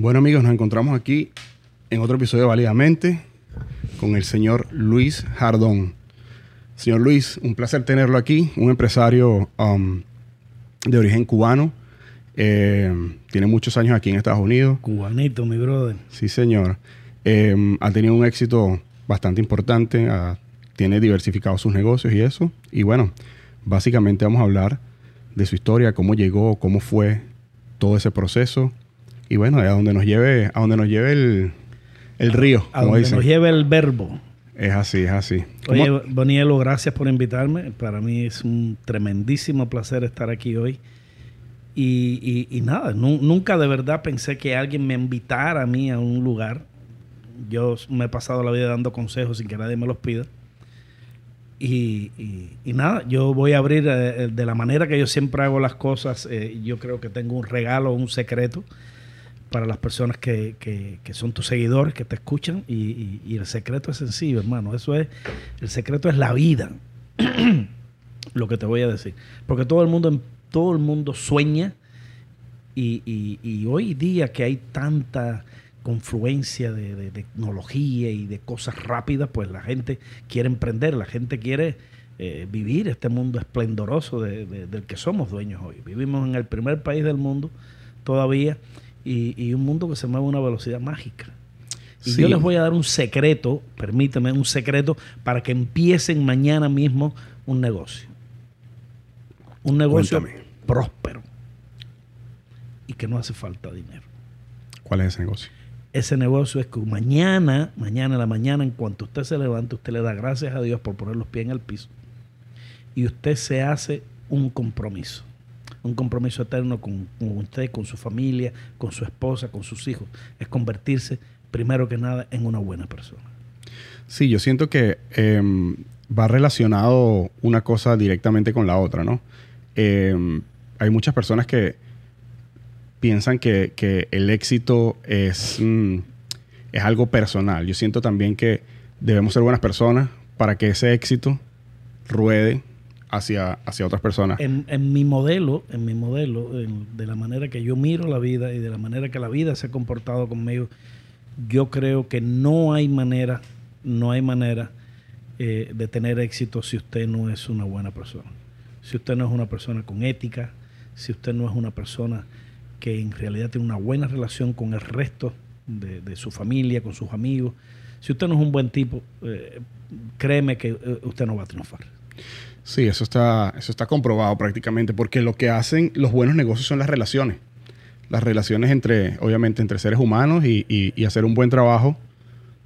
Bueno amigos, nos encontramos aquí en otro episodio de Válidamente con el señor Luis Jardón. Señor Luis, un placer tenerlo aquí, un empresario um, de origen cubano. Eh, tiene muchos años aquí en Estados Unidos. Cubanito, mi brother. Sí, señor. Eh, ha tenido un éxito bastante importante. ha- tiene diversificado sus negocios y eso. Y bueno, básicamente vamos a hablar de su historia, cómo llegó, cómo fue todo ese proceso. Y bueno, a donde nos lleve, a donde nos lleve el, el río, A como donde dicen. nos lleve el verbo. Es así, es así. ¿Cómo- Oye, Bonielo, gracias por invitarme. Para mí es un tremendísimo placer estar aquí hoy. Y, y- y nada, nu- nunca de verdad pensé que alguien me invitara a mí a un lugar. Yo me he pasado la vida dando consejos sin que nadie me los pida. Y, y- y nada, yo voy a abrir eh, de la manera que yo siempre hago las cosas. eh, yo creo que tengo un regalo, un secreto para las personas que, que- son tus seguidores, que te escuchan. Y, el secreto es sencillo, hermano. Eso es, el secreto es la vida. Lo que te voy a decir. Porque todo el mundo, todo el mundo sueña. Y, y- hoy día que hay tanta confluencia de, tecnología y de cosas rápidas, pues la gente quiere emprender, la gente quiere eh, vivir este mundo esplendoroso de- de- del que somos dueños hoy. Vivimos en el primer país del mundo todavía y, y un mundo que se mueve a una velocidad mágica. Y Sí. yo les voy a dar un secreto, permíteme, un secreto para que empiecen mañana mismo un negocio. Un negocio Cuéntame. próspero y que no hace falta dinero. ¿Cuál es ese negocio? Ese negocio es que mañana, mañana en la mañana, en cuanto usted se levante, usted le da gracias a Dios por poner los pies en el piso y usted se hace un compromiso. Un compromiso eterno con, usted, con su familia, con su esposa, con sus hijos. Es convertirse, primero que nada, en una buena persona. Sí, yo siento que em, va relacionado una cosa directamente con la otra, ¿no? Em, hay muchas personas que piensan que, que el éxito es, mm, es algo personal. Yo siento también que debemos ser buenas personas para que ese éxito ruede hacia, hacia otras personas. En, en mi modelo, en mi modelo, de la manera que yo miro la vida y de la manera que la vida se ha comportado conmigo, yo creo que no hay manera, no hay manera eh, de tener éxito si usted no es una buena persona. Si usted no es una persona con ética, si usted no es una persona que en realidad tiene una buena relación con el resto de, de su familia, con sus amigos. Si usted no es un buen tipo, eh, créeme que eh, usted no va a triunfar. Sí, eso está, eso está comprobado prácticamente, porque lo que hacen los buenos negocios son las relaciones. Las relaciones entre, obviamente, entre seres humanos y, y- y hacer un buen trabajo.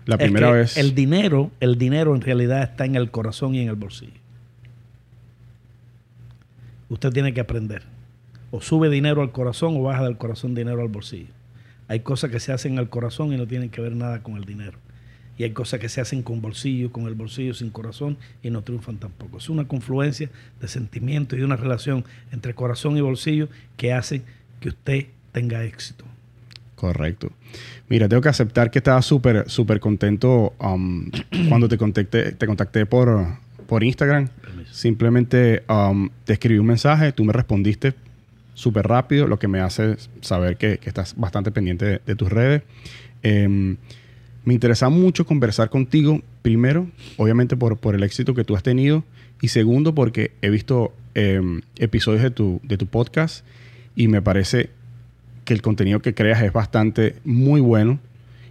La Es primera que vez. El dinero, el dinero en realidad está en el corazón y en el bolsillo. Usted tiene que aprender. O sube dinero al corazón o baja del corazón dinero al bolsillo. Hay cosas que se hacen al corazón y no tienen que ver nada con el dinero. Y hay cosas que se hacen con bolsillo, con el bolsillo sin corazón y no triunfan tampoco. Es una confluencia de sentimientos y una relación entre corazón y bolsillo que hace que usted tenga éxito. Correcto. Mira, tengo que aceptar que estaba súper, súper contento um, cuando te contacté, te contacté por, por Instagram. Permiso. Simplemente um, te escribí un mensaje, tú me respondiste súper rápido, lo que me hace saber que, que estás bastante pendiente de, de tus redes. Em, me interesa mucho conversar contigo, primero, obviamente por, por el éxito que tú has tenido, y segundo, porque he visto em, episodios de tu, de tu podcast y me parece que el contenido que creas es bastante muy bueno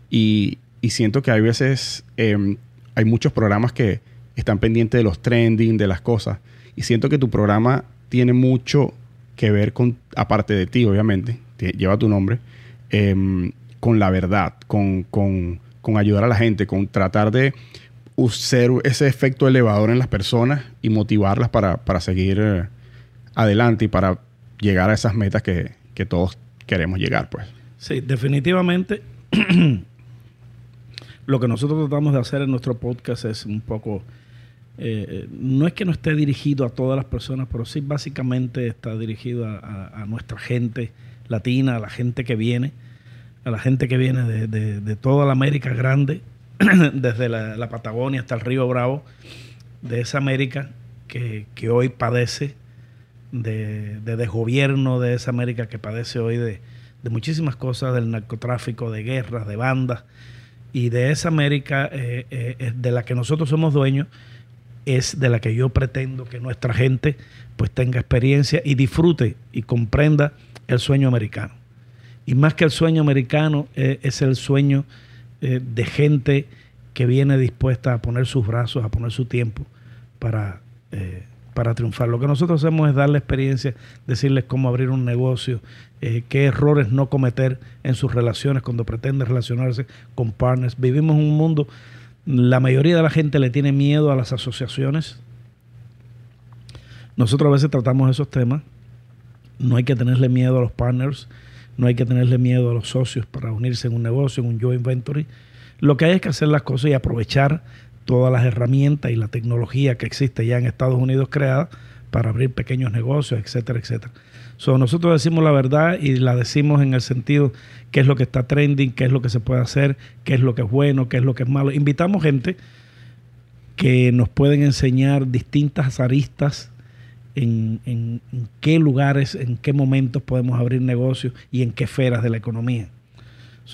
y, y siento que hay veces, em, hay muchos programas que están pendientes de los trending, de las cosas, y siento que tu programa tiene mucho que ver con, aparte de ti, obviamente, lleva tu nombre, em, con la verdad, con, con- con ayudar a la gente, con tratar de ser ese efecto elevador en las personas y motivarlas para, para seguir eh, adelante y para llegar a esas metas que, que todos queremos llegar, pues. Sí, definitivamente. lo que nosotros tratamos de hacer en nuestro podcast es un poco. eh, no es que no esté dirigido a todas las personas, pero sí básicamente está dirigido a nuestra gente latina, a la gente que viene, a la gente que viene de, de- de toda la América Grande, desde la, la Patagonia hasta el Río Bravo, de esa América que, que hoy padece de, de desgobierno, de esa América que padece hoy de, de muchísimas cosas, del narcotráfico, de guerras, de bandas. Y de esa América eh, eh, de la que nosotros somos dueños, es de la que yo pretendo que nuestra gente pues tenga experiencia y disfrute y comprenda el sueño americano. Y más que el sueño americano, eh, es el sueño de gente que viene dispuesta a poner sus brazos, a poner su tiempo para para triunfar. Lo que nosotros hacemos es darle experiencia, decirles cómo abrir un negocio, eh, qué errores no cometer en sus relaciones cuando pretende relacionarse con partners. Vivimos en un mundo, la mayoría de la gente le tiene miedo a las asociaciones. Nosotros a veces tratamos esos temas. No hay que tenerle miedo a los partners, no hay que tenerle miedo a los socios para unirse en un negocio, en un joint venture. Lo que hay es que hacer las cosas y aprovechar todas las herramientas y la tecnología que existe ya en Estados Unidos creada para abrir pequeños negocios, etcétera, etcétera. So, nosotros decimos la verdad y la decimos en el sentido qué es lo que está trending, qué es lo que se puede hacer, qué es lo que es bueno, qué es lo que es malo. Invitamos gente que nos pueden enseñar distintas aristas en, en qué lugares, en qué momentos podemos abrir negocios y en qué esferas de la economía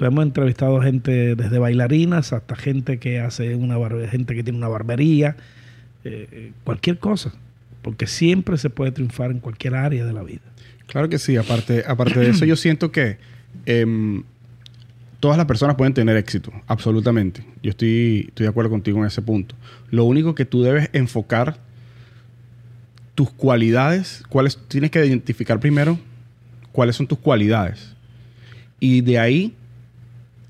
hemos entrevistado gente desde bailarinas hasta gente que hace una gente que tiene una barbería, eh, eh, cualquier cosa, porque siempre se puede triunfar en cualquier área de la vida. Claro que sí, aparte, aparte de eso yo siento que em, todas las personas pueden tener éxito, absolutamente. Yo estoy, estoy de acuerdo contigo en ese punto. Lo único que tú debes enfocar tus cualidades, cuáles tienes que identificar primero cuáles son tus cualidades. Y de ahí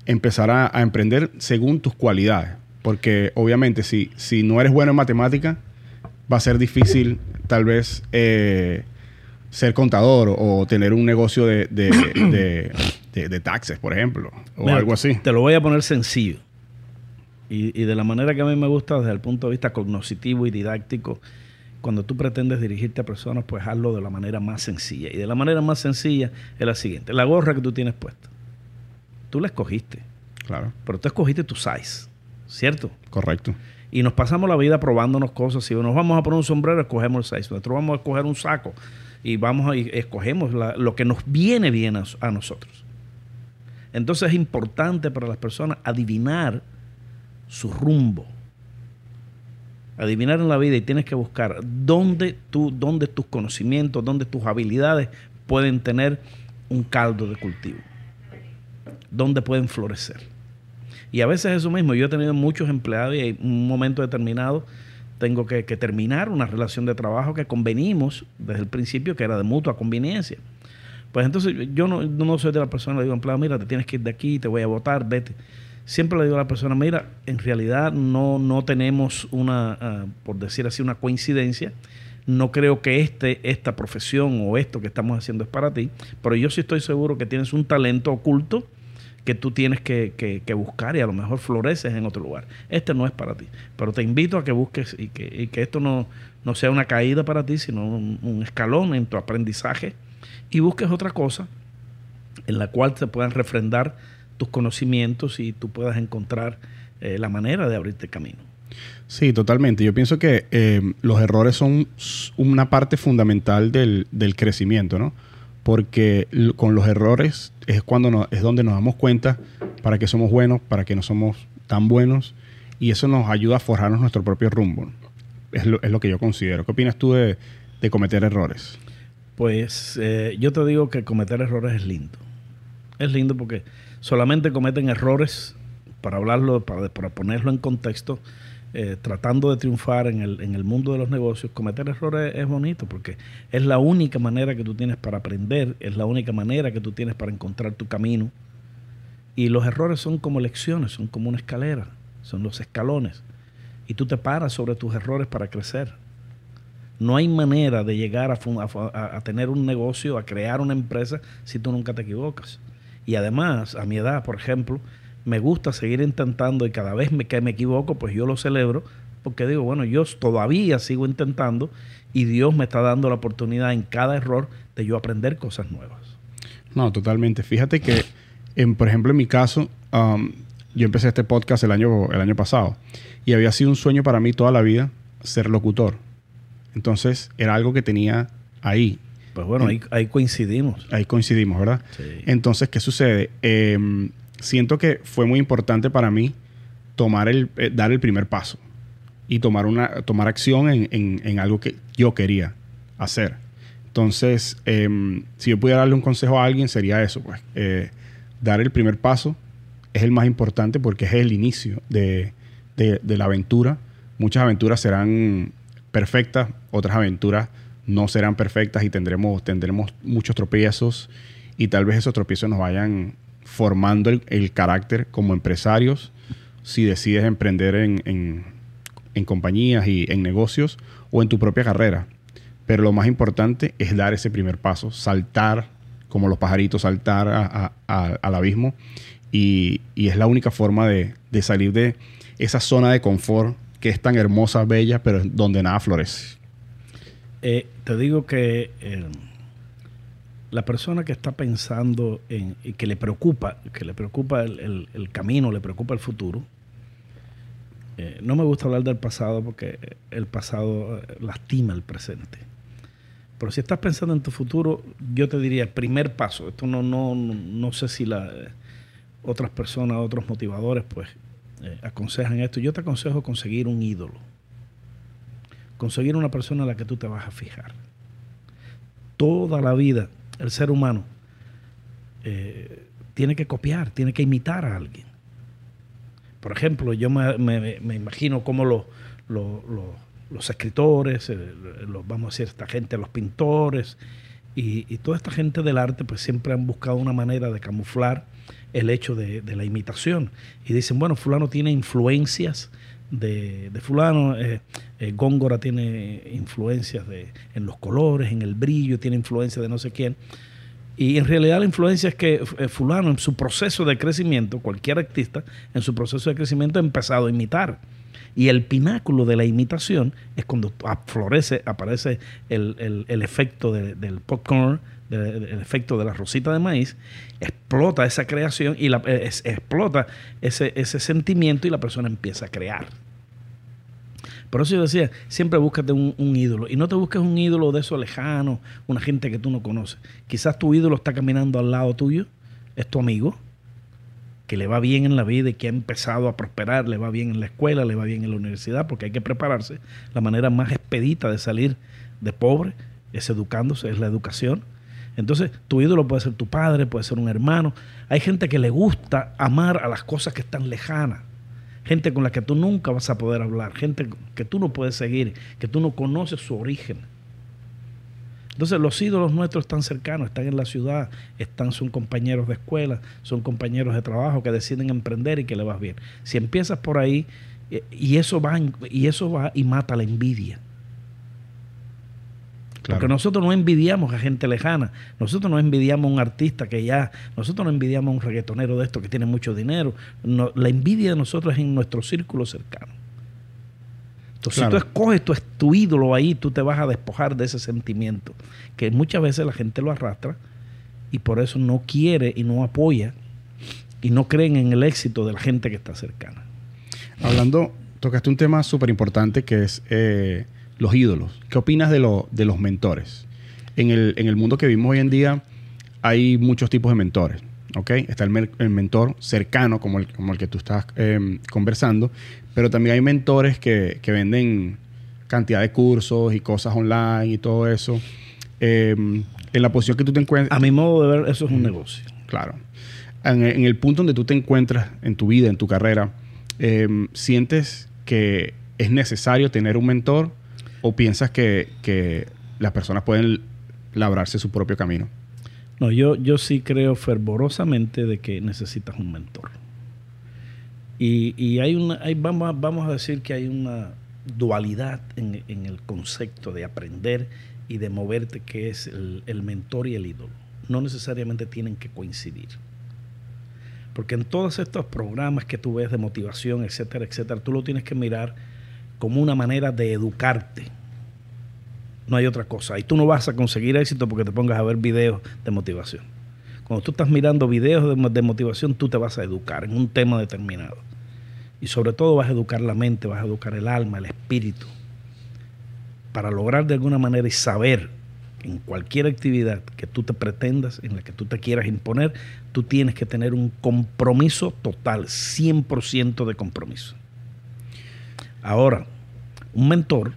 empezar a, emprender según tus cualidades. Porque obviamente si, si no eres bueno en matemática, va a ser difícil tal vez eh, ser contador o, tener un negocio de, de, taxes, por ejemplo, o algo así. Te lo voy a poner sencillo. Y, y, de la manera que a mí me gusta desde el punto de vista cognitivo y didáctico, cuando tú pretendes dirigirte a personas, pues hazlo de la manera más sencilla. Y de la manera más sencilla es la siguiente. La gorra que tú tienes puesta tú la escogiste. Claro. Pero tú escogiste tu size, ¿cierto? Correcto. Y nos pasamos la vida probándonos cosas. Si nos vamos a poner un sombrero, escogemos el size. Nosotros vamos a escoger un saco y vamos a escogemos lo que nos viene bien a, nosotros. Entonces es importante para las personas adivinar su rumbo. Adivinar en la vida y tienes que buscar dónde, tú, dónde tus conocimientos, dónde tus habilidades pueden tener un caldo de cultivo donde pueden florecer. Y a veces eso mismo, yo he tenido muchos empleados y en un momento determinado tengo que, terminar una relación de trabajo que convenimos desde el principio que era de mutua conveniencia. Pues entonces yo no, no soy de la persona, le digo empleado, mira, te tienes que ir de aquí, te voy a votar, vete. Siempre le digo a la persona, mira, en realidad no, no tenemos una, ah, por decir así, una coincidencia. No creo que este, esta profesión o esto que estamos haciendo es para ti, pero yo sí estoy seguro que tienes un talento oculto que tú tienes que, buscar y a lo mejor floreces en otro lugar. Este no es para ti. Pero te invito a que busques y que, esto no, no, sea una caída para ti, sino un, escalón en tu aprendizaje y busques otra cosa en la cual te puedan refrendar tus conocimientos y tú puedas encontrar eh, la manera de abrirte camino. Sí, totalmente. Yo pienso que eh, los errores son una parte fundamental del, del crecimiento, ¿no? porque con los errores es cuando es donde nos damos cuenta para que somos buenos, para que no somos tan buenos, y eso nos ayuda a forjarnos nuestro propio rumbo. Es lo, es lo que yo considero. ¿Qué opinas tú de, cometer errores? Pues eh, yo te digo que cometer errores es lindo. Es lindo porque solamente cometen errores, para hablarlo, para, para ponerlo en contexto, eh, tratando de triunfar en el, en el mundo de los negocios, cometer errores es bonito porque es la única manera que tú tienes para aprender, es la única manera que tú tienes para encontrar tu camino. Y los errores son como lecciones, son como una escalera, son los escalones. Y tú te paras sobre tus errores para crecer. No hay manera de llegar a, a, tener un negocio, a crear una empresa, si tú nunca te equivocas. Y además, a mi edad, por ejemplo, me gusta seguir intentando y cada vez que me equivoco, pues yo lo celebro, porque digo, bueno, yo todavía sigo intentando y Dios me está dando la oportunidad en cada error de yo aprender cosas nuevas. No, totalmente. Fíjate que, en, por ejemplo, en mi caso, um, yo empecé este podcast el año, el año pasado y había sido un sueño para mí toda la vida ser locutor. Entonces era algo que tenía ahí. Pues bueno, ahí, ahí coincidimos. Ahí coincidimos, ¿verdad? Sí. Entonces, ¿qué sucede? Em, siento que fue muy importante para mí tomar el, eh, dar el primer paso y tomar, una, tomar acción en, en- en algo que yo quería hacer. Entonces, em, si yo pudiera darle un consejo a alguien, sería eso, pues. eh, dar el primer paso es el más importante porque es el inicio de, de- de la aventura. Muchas aventuras serán perfectas, otras aventuras no serán perfectas y tendremos, tendremos muchos tropiezos y tal vez esos tropiezos nos vayan formando el, carácter como empresarios si decides emprender en, en- compañías y en negocios o en tu propia carrera. Pero lo más importante es dar ese primer paso, saltar como los pajaritos, saltar a- al abismo. Y, y es la única forma de, de salir de esa zona de confort que es tan hermosa, bella, pero donde nada florece. Eh, te digo que eh, la persona que está pensando en y que le preocupa, que le preocupa el, camino, le preocupa el futuro. eh, no me gusta hablar del pasado porque el pasado eh, lastima el presente. Pero si estás pensando en tu futuro, yo te diría, el primer paso, esto no, no, no, sé si la, otras personas, otros motivadores, pues aconsejan esto. Yo te aconsejo conseguir un ídolo conseguir una persona a la que tú te vas a fijar. Toda la vida, el ser humano eh, tiene que copiar, tiene que imitar a alguien. Por ejemplo, yo me, imagino cómo los, los- escritores, eh, los, vamos a decir, esta gente, los pintores y, y toda esta gente del arte, pues siempre han buscado una manera de camuflar el hecho de, de la imitación. Y dicen, bueno, fulano tiene influencias de, de fulano, eh, eh, Góngora tiene influencias de, en los colores, en el brillo, tiene influencia de no sé quién. Y en realidad la influencia es que eh, fulano en su proceso de crecimiento, cualquier artista en su proceso de crecimiento ha empezado a imitar. Y el pináculo de la imitación es cuando florece, aparece el, el- el efecto de- del popcorn, el efecto de la rosita de maíz, explota esa creación y la- eh, explota ese, ese sentimiento y la persona empieza a crear. Por eso yo decía, siempre búscate un, un ídolo. Y no te busques un ídolo de eso lejano, una gente que tú no conoces. Quizás tu ídolo está caminando al lado tuyo, es tu amigo, que le va bien en la vida y que ha empezado a prosperar, le va bien en la escuela, le va bien en la universidad, porque hay que prepararse. La manera más expedita de salir de pobre es educándose, es la educación. Entonces, tu ídolo puede ser tu padre, puede ser un hermano. Hay gente que le gusta amar a las cosas que están lejanas. Gente con la que tú nunca vas a poder hablar, gente que tú no puedes seguir, que tú no conoces su origen. Entonces los ídolos nuestros están cercanos, están en la ciudad, están, son compañeros de escuela, son compañeros de trabajo que deciden emprender y que le vas bien. Si empiezas por ahí eh, y eso va, y eso va y mata la envidia. Claro. Porque nosotros no envidiamos a gente lejana, nosotros no envidiamos a un artista que ya, nosotros no envidiamos a un reggaetonero de esto que tiene mucho dinero. No, la envidia de nosotros es en nuestro círculo cercano. Entonces, Claro. si tú escoges tu, tu ídolo ahí, tú te vas a despojar de ese sentimiento, que muchas veces la gente lo arrastra y por eso no quiere y no apoya y no creen en el éxito de la gente que está cercana. Hablando, tocaste un tema súper importante que es eh, los ídolos. ¿Qué opinas de, lo- de los mentores? En el, en el mundo que vivimos hoy en día hay muchos tipos de mentores. ¿ok? Está el, el mentor cercano, como el, como el que tú estás eh, conversando, pero también hay mentores que, que venden cantidad de cursos y cosas online y todo eso. Eh, en la posición que tú te encuentras, A mi modo de ver, eso es un negocio. Claro. En, en el punto donde tú te encuentras en tu vida, en tu carrera, eh, ¿sientes que es necesario tener un mentor o piensas que, que las personas pueden labrarse su propio camino? No, yo, yo sí creo fervorosamente de que necesitas un mentor. Y, y hay una, hay, vamos, vamos a decir que hay una dualidad en, en el concepto de aprender y de moverte, que es el, el mentor y el ídolo. No necesariamente tienen que coincidir. Porque en todos estos programas que tú ves de motivación, etcétera, etcétera, tú lo tienes que mirar como una manera de educarte. No hay otra cosa. Y tú no vas a conseguir éxito porque te pongas a ver videos de motivación. Cuando tú estás mirando videos de, de motivación, tú te vas a educar en un tema determinado. Y sobre todo vas a educar la mente, vas a educar el alma, el espíritu, para lograr de alguna manera y saber en cualquier actividad que tú te pretendas, en la que tú te quieras imponer, tú tienes que tener un compromiso total, 100% de compromiso. Ahora, un mentor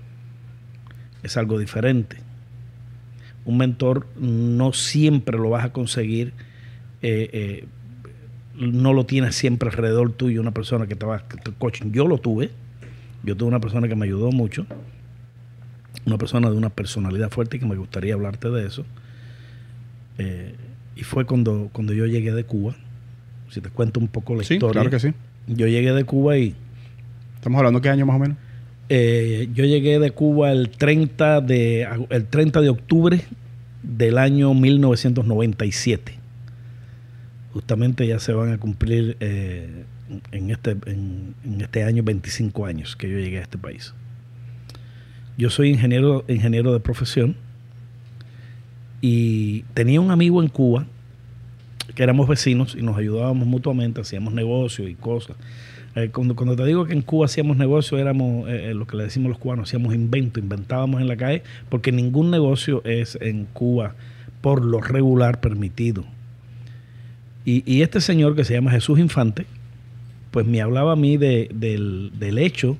es algo diferente. Un mentor no siempre lo vas a conseguir, eh, eh, no lo tienes siempre alrededor tuyo, una persona que te va a coaching. Yo lo tuve, yo tuve una persona que me ayudó mucho, una persona de una personalidad fuerte y que me gustaría hablarte de eso. Eh, y fue cuando, cuando yo llegué de Cuba. Si te cuento un poco la Sí, historia. claro que sí. Yo llegué de Cuba y Estamos hablando qué año más o menos. eh, yo llegué de Cuba el 30 de, el 30 de octubre del año 1997. Justamente ya se van a cumplir eh, en, este, en este año 25 años que yo llegué a este país. Yo soy ingeniero, ingeniero de profesión y tenía un amigo en Cuba que éramos vecinos y nos ayudábamos mutuamente, hacíamos negocios y cosas. Eh, cuando, cuando te digo que en Cuba hacíamos negocio, éramos eh, eh, lo que le decimos los cubanos, hacíamos invento, inventábamos en la calle, porque ningún negocio es en Cuba por lo regular permitido. Y, y este señor que se llama Jesús Infante, pues me hablaba a mí de- del, del hecho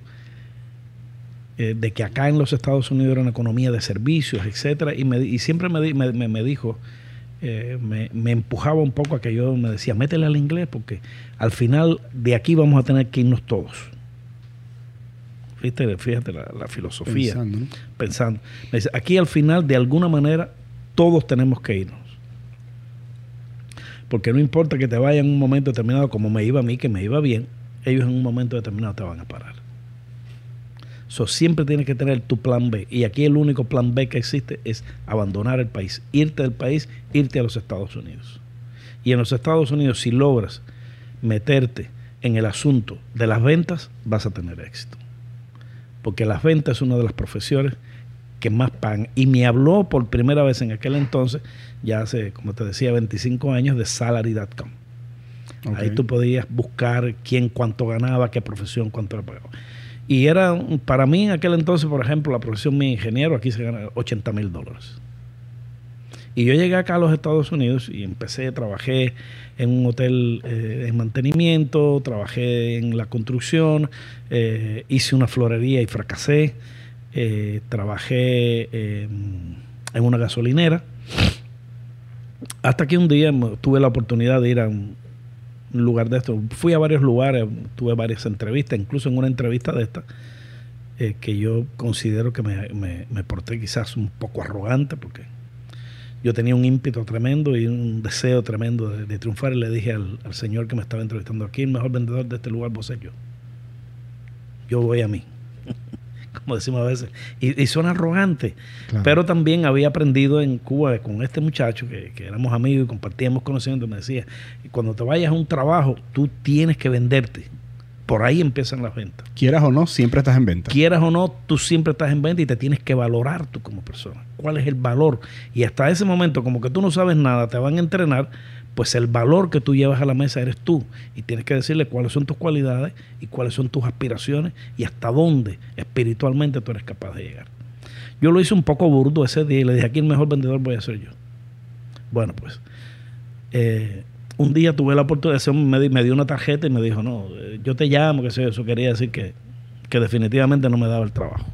de que acá en los Estados Unidos era una economía de servicios, etcétera, y, me, y siempre me, me- me dijo, eh, me, me empujaba un poco a que yo me decía, métele al inglés, porque al final de aquí vamos a tener que irnos todos. Fíjate, fíjate la, la filosofía, Pensando, ¿no? pensando. Me dice, aquí al final, de alguna manera, todos tenemos que irnos. Porque no importa que te vaya en un momento determinado, como me iba a mí, que me iba bien, ellos en un momento determinado te van a parar. So, siempre tienes que tener tu plan B. Y aquí el único plan B que existe es abandonar el país, irte del país, irte a los Estados Unidos. Y en los Estados Unidos, si logras meterte en el asunto de las ventas, vas a tener éxito. Porque las ventas es una de las profesiones que más pagan. Y me habló por primera vez en aquel entonces, ya hace, como te decía, 25 años, de salary.com. Ahí tú podías buscar quién cuánto ganaba, qué profesión, cuánto le pagaba. Y era, para mí en aquel entonces, por ejemplo, la profesión de ingeniero, aquí se gana 80 mil dólares. Y yo llegué acá a los Estados Unidos y empecé, trabajé en un hotel eh, en mantenimiento, trabajé en la construcción, eh, hice una florería y fracasé, eh, trabajé eh, en una gasolinera. Hasta que un día tuve la oportunidad de ir a lugar de esto. Fui a varios lugares, tuve varias entrevistas, incluso en una entrevista de esta, eh, que yo considero que me, me- me porté quizás un poco arrogante, porque yo tenía un ímpetu tremendo y un deseo tremendo de, triunfar. Y le dije al, al señor que me estaba entrevistando aquí, el mejor vendedor de este lugar, vos soy yo. Yo voy a mí. Como decimos a veces. Y, y suena arrogante. Claro. Pero también había aprendido en Cuba con este muchacho que, que éramos amigos y compartíamos conocimientos. Me decía, cuando te vayas a un trabajo, tú tienes que venderte. Por ahí empiezan las ventas. Quieras o no, siempre estás en venta. Quieras o no, tú siempre estás en venta y te tienes que valorar tú como persona. ¿Cuál es el valor? Y hasta ese momento, como que tú no sabes nada, te van a entrenar, pues el valor que tú llevas a la mesa eres tú. Y tienes que decirle cuáles son tus cualidades y cuáles son tus aspiraciones y hasta dónde espiritualmente tú eres capaz de llegar. Yo lo hice un poco burdo ese día y le dije, aquí el mejor vendedor voy a ser yo. Bueno, pues eh, un día tuve la oportunidad, me, me dio una tarjeta y me dijo, no, eh, yo te llamo, que sé yo". eso quería decir que, que definitivamente no me daba el trabajo.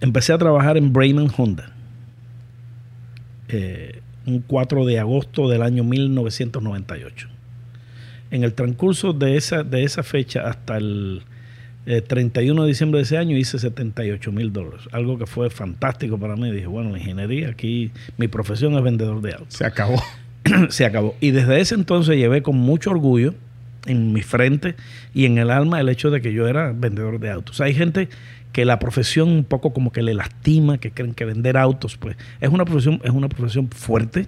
Empecé a trabajar en Brayman Honda, eh, un 4 de agosto del año 1998. En el transcurso de esa, de esa fecha hasta el eh, 31 de diciembre de ese año hice 78 mil dólares, algo que fue fantástico para mí. Dije, bueno, la ingeniería, aquí mi profesión es vendedor de autos Se acabó. se acabó. Y desde ese entonces llevé con mucho orgullo en mi frente y en el alma el hecho de que yo era vendedor de autos. Hay gente que la profesión un poco como que le lastima, que creen que vender autos, pues es una profesión, es una profesión fuerte.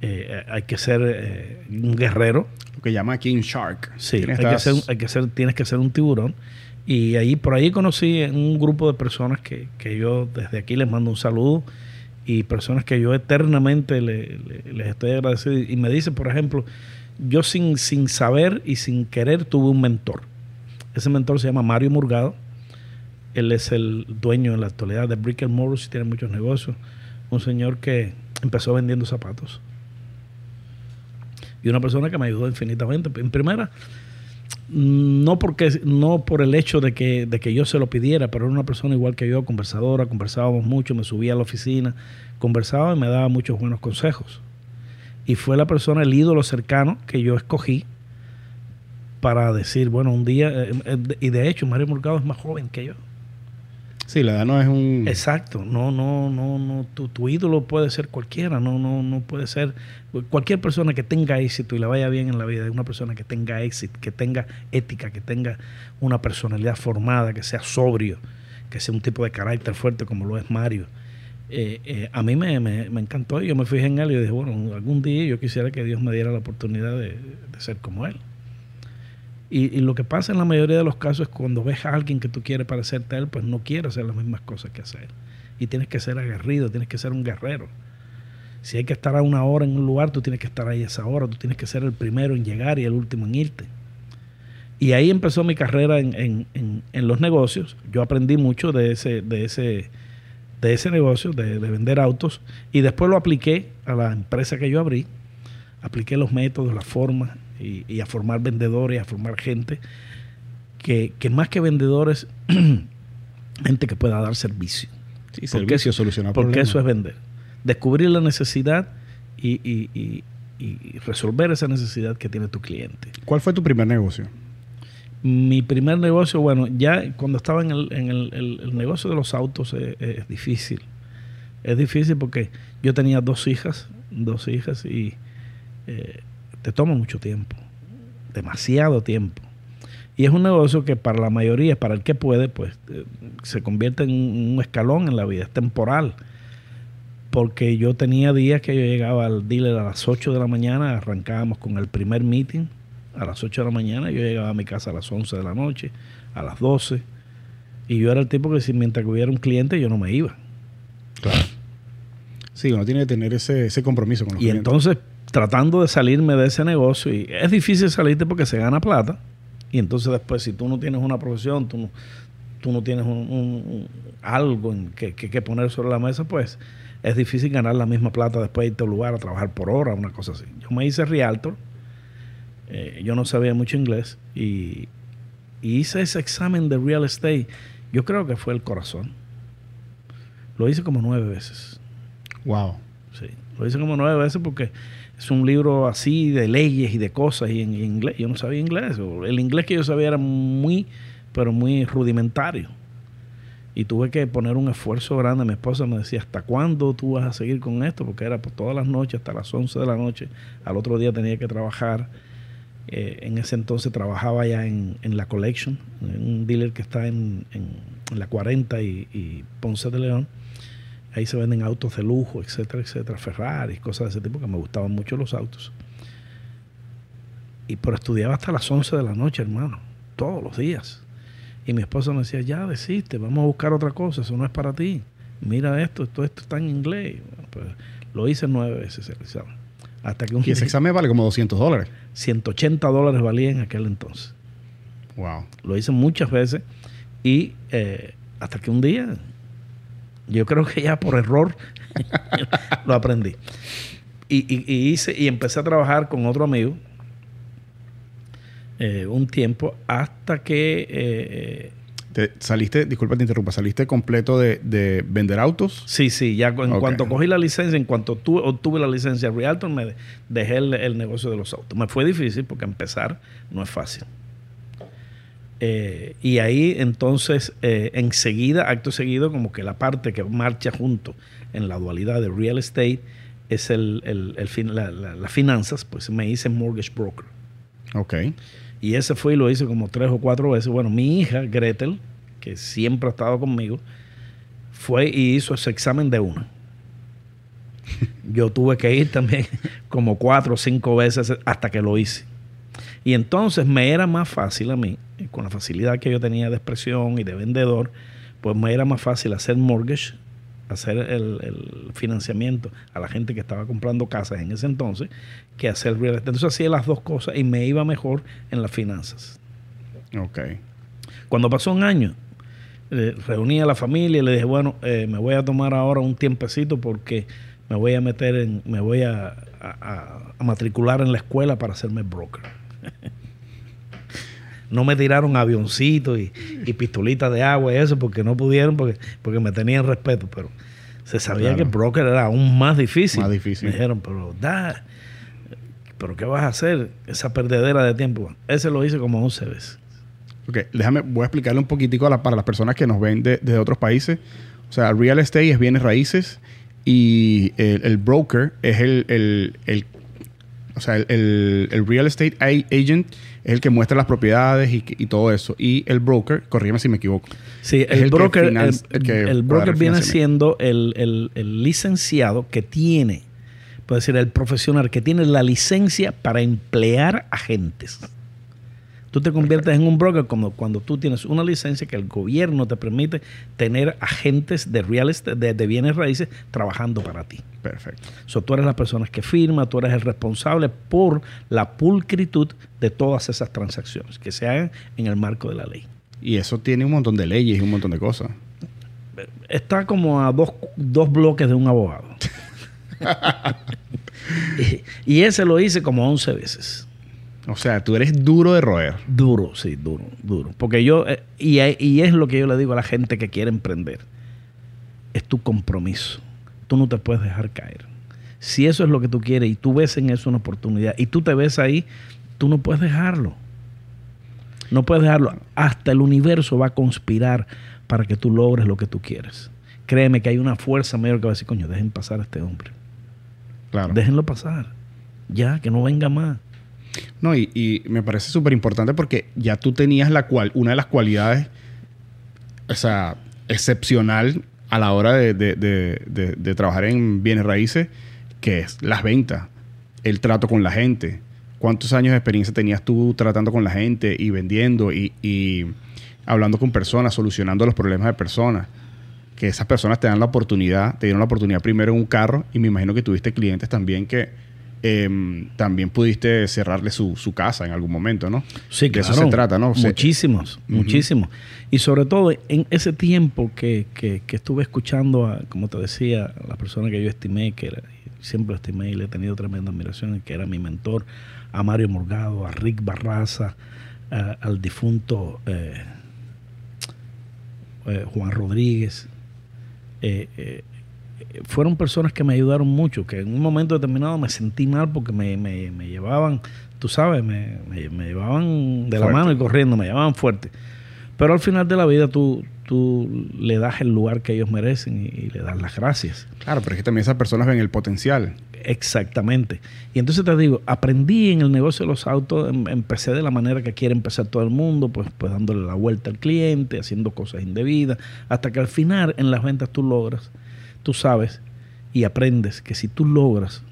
Eh, hay que ser eh, un guerrero, Lo que llama King Shark. Sí, hay Tienes que, ser, hay que ser, tienes que ser un tiburón. Y ahí por ahí conocí un grupo de personas que, que yo desde aquí les mando un saludo y personas que yo eternamente le- le- les estoy agradecido. Y me dice, por ejemplo, yo sin, sin saber y sin querer tuve un mentor. Ese mentor se llama Mario Murgado. Él es el dueño en la actualidad de Brick and Morris y tiene muchos negocios. Un señor que empezó vendiendo zapatos. Y una persona que me ayudó infinitamente. En primera, no porque no por el hecho de que, de que yo se lo pidiera, pero era una persona igual que yo, conversadora, conversábamos mucho, me subía a la oficina, conversaba y me daba muchos buenos consejos. Y fue la persona, el ídolo cercano que yo escogí para decir, bueno, un día, eh, eh, y de hecho Mario Mercado es más joven que yo. Sí, la edad no es un... Exacto, no, no, no, no, tu, tu, ídolo puede ser cualquiera, no, no, no puede ser cualquier persona que tenga éxito y le vaya bien en la vida, una persona que tenga éxito, que tenga ética, que tenga una personalidad formada, que sea sobrio, que sea un tipo de carácter fuerte como lo es Mario. Eh, eh, a mí me, me, me, encantó y yo me fijé en él y dije, bueno, algún día yo quisiera que Dios me diera la oportunidad de, de ser como él. Y, lo que pasa en la mayoría de los casos es cuando ves a alguien que tú quieres parecerte a él, pues no quiere hacer las mismas cosas que hacer. Y tienes que ser aguerrido, tienes que ser un guerrero. Si hay que estar a una hora en un lugar, tú tienes que estar ahí esa hora, tú tienes que ser el primero en llegar y el último en irte. Y ahí empezó mi carrera en, los negocios. Yo aprendí mucho de ese, de ese, de ese negocio, de, vender autos, y después lo apliqué a la empresa que yo abrí. Apliqué los métodos, las formas, y, a formar vendedores, a formar gente que, más que vendedores, gente que pueda dar servicio. Sí, servicio, solucionar Porque eso es vender. Descubrir la necesidad y, resolver esa necesidad que tiene tu cliente. ¿Cuál fue tu primer negocio? Mi primer negocio, bueno, ya cuando estaba en el, en el, negocio de los autos eh, eh, es, difícil. Es difícil porque yo tenía dos hijas, dos hijas y eh, te toma mucho tiempo, demasiado tiempo. Y es un negocio que para la mayoría, para el que puede, pues eh, se convierte en un escalón en la vida, es temporal. Porque yo tenía días que yo llegaba al dealer a las 8 de la mañana, arrancábamos con el primer meeting a las 8 de la mañana, yo llegaba a mi casa a las 11 de la noche, a las 12, y yo era el tipo que si mientras que hubiera un cliente yo no me iba. Claro. Sí, uno tiene que tener ese, ese compromiso con los y entonces tratando de salirme de ese negocio y es difícil salirte porque se gana plata y entonces después si tú no tienes una profesión, tú no, tú no tienes un, algo en que, que, poner sobre la mesa, pues es difícil ganar la misma plata después de irte a un lugar a trabajar por hora, una cosa así. Yo me hice realtor, eh, yo no sabía mucho inglés y, y hice ese examen de real estate. Yo creo que fue el corazón. Lo hice como nueve veces. Wow. Sí, lo hice como nueve veces porque es un libro así de leyes y de cosas y en, inglés. Yo no sabía inglés. El inglés que yo sabía era muy, pero muy rudimentario. Y tuve que poner un esfuerzo grande. Mi esposa me decía, ¿hasta cuándo tú vas a seguir con esto? Porque era por todas las noches, hasta las 11 de la noche. Al otro día tenía que trabajar. Eh, en ese entonces trabajaba ya en, La Collection, en un dealer que está en, la 40 y, y Ponce de León Ahí se venden autos de lujo, etcétera, etcétera, Ferrari, cosas de ese tipo, que me gustaban mucho los autos. Y pero estudiaba hasta las 11 de la noche, hermano, todos los días. Y mi esposa me decía, ya desiste, vamos a buscar otra cosa, eso no es para ti. Mira esto, todo esto está en inglés. pues, lo hice nueve veces el examen. Hasta que un y ese examen vale como 200 dólares. 180 dólares valía en aquel entonces. Wow. Lo hice muchas veces y eh, hasta que un día yo creo que ya por error lo aprendí. Y, hice, y empecé a trabajar con otro amigo eh, un tiempo hasta que... Eh, te saliste, disculpa te interrumpa, saliste completo de, vender autos. Sí, sí, ya en cuanto cogí la licencia, en cuanto tuve, obtuve la licencia Realtor, me dejé el, negocio de los autos. Me fue difícil porque empezar no es fácil. Eh, y ahí entonces, eh, enseguida, acto seguido, como que la parte que marcha junto en la dualidad de real estate es el, el, las finanzas, pues me hice mortgage broker. Ok. Y ese fue y lo hice como tres o cuatro veces. Bueno, mi hija, Gretel, que siempre ha estado conmigo, fue y hizo ese examen de una. Yo tuve que ir también como cuatro o cinco veces hasta que lo hice. Y entonces me era más fácil a mí, con la facilidad que yo tenía de expresión y de vendedor, pues me era más fácil hacer mortgage, hacer el, financiamiento a la gente que estaba comprando casas en ese entonces, que hacer real estate. Entonces hacía las dos cosas y me iba mejor en las finanzas. Ok. Cuando pasó un año, eh, reuní a la familia y le dije, bueno, eh, me voy a tomar ahora un tiempecito porque me voy a meter en, me voy a, matricular en la escuela para hacerme broker. no me tiraron avioncitos y, y, pistolitas de agua y eso porque no pudieron, porque, porque me tenían respeto, pero se sabía que el broker era aún más difícil. Más difícil. Me dijeron, pero da, pero ¿qué vas a hacer? Esa perdedera de tiempo. Ese lo hice como 11 veces. Ok, déjame, voy a explicarle un poquitico para las personas que nos ven de, de, otros países. O sea, real estate es bienes raíces y el, broker es el, el, o sea, el, real estate agent es el que muestra las propiedades y, y todo eso. Y el broker, corrígeme si me equivoco. Sí, el, broker, el, broker viene siendo el, licenciado que tiene, puede decir, el profesional que tiene la licencia para emplear agentes. Tú te conviertes en un broker como cuando tú tienes una licencia que el gobierno te permite tener agentes de real estate, de, bienes raíces trabajando para ti. Perfecto. So, tú eres la persona que firma, tú eres el responsable por la pulcritud de todas esas transacciones que se hagan en el marco de la ley. Y eso tiene un montón de leyes y un montón de cosas. Está como a dos, dos bloques de un abogado. y, y ese lo hice como 11 veces. O sea, tú eres duro de roer. Duro, sí, duro, duro. Porque yo, eh, y, y, es lo que yo le digo a la gente que quiere emprender. Es tu compromiso. Tú no te puedes dejar caer. Si eso es lo que tú quieres y tú ves en eso una oportunidad y tú te ves ahí, tú no puedes dejarlo. No puedes dejarlo. Hasta el universo va a conspirar para que tú logres lo que tú quieres. Créeme que hay una fuerza mayor que va a decir, coño, dejen pasar a este hombre. Claro. Déjenlo pasar. Ya, que no venga más. No, y, me parece súper importante porque ya tú tenías la cual, una de las cualidades, o sea, excepcional a la hora de, trabajar en bienes raíces, que es las ventas, el trato con la gente. ¿Cuántos años de experiencia tenías tú tratando con la gente y vendiendo y, y hablando con personas, solucionando los problemas de personas? Que esas personas te dan la oportunidad, te dieron la oportunidad primero en un carro y me imagino que tuviste clientes también que, Em, también pudiste cerrarle su, casa en algún momento, ¿no? Sí, que eso se trata, ¿no? Muchísimos, muchísimos. Y sobre todo en ese tiempo que, estuve escuchando, a, como te decía, a la persona que yo estimé, que era, siempre estimé y le he tenido tremenda admiración, que era mi mentor, a Mario Morgado, a Rick Barraza, al difunto eh, eh, Juan Rodríguez. Fueron personas que me ayudaron mucho, que en un momento determinado me sentí mal porque me, llevaban, tú sabes, me, llevaban de la mano y corriendo, me llevaban fuerte. Pero al final de la vida tú, tú le das el lugar que ellos merecen y, le das las gracias. Claro, pero es que también esas personas ven el potencial. Exactamente. Y entonces te digo, aprendí en el negocio de los autos, em, empecé de la manera que quiere empezar todo el mundo, pues, pues dándole la vuelta al cliente, haciendo cosas indebidas, hasta que al final en las ventas tú logras tú sabes y aprendes que si tú logras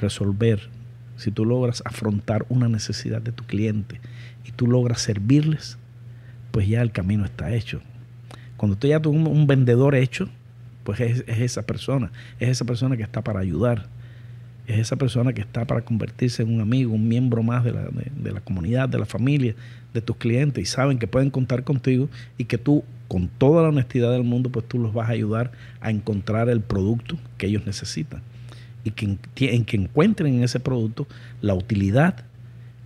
resolver, si tú logras afrontar una necesidad de tu cliente y tú logras servirles, pues ya el camino está hecho. Cuando tú ya tienes un, vendedor hecho, pues es, esa persona, es esa persona que está para ayudar, es esa persona que está para convertirse en un amigo, un miembro más de la, de la comunidad, de la familia, de tus clientes y saben que pueden contar contigo y que tú con toda la honestidad del mundo, pues tú los vas a ayudar a encontrar el producto que ellos necesitan y que, en que encuentren en ese producto la utilidad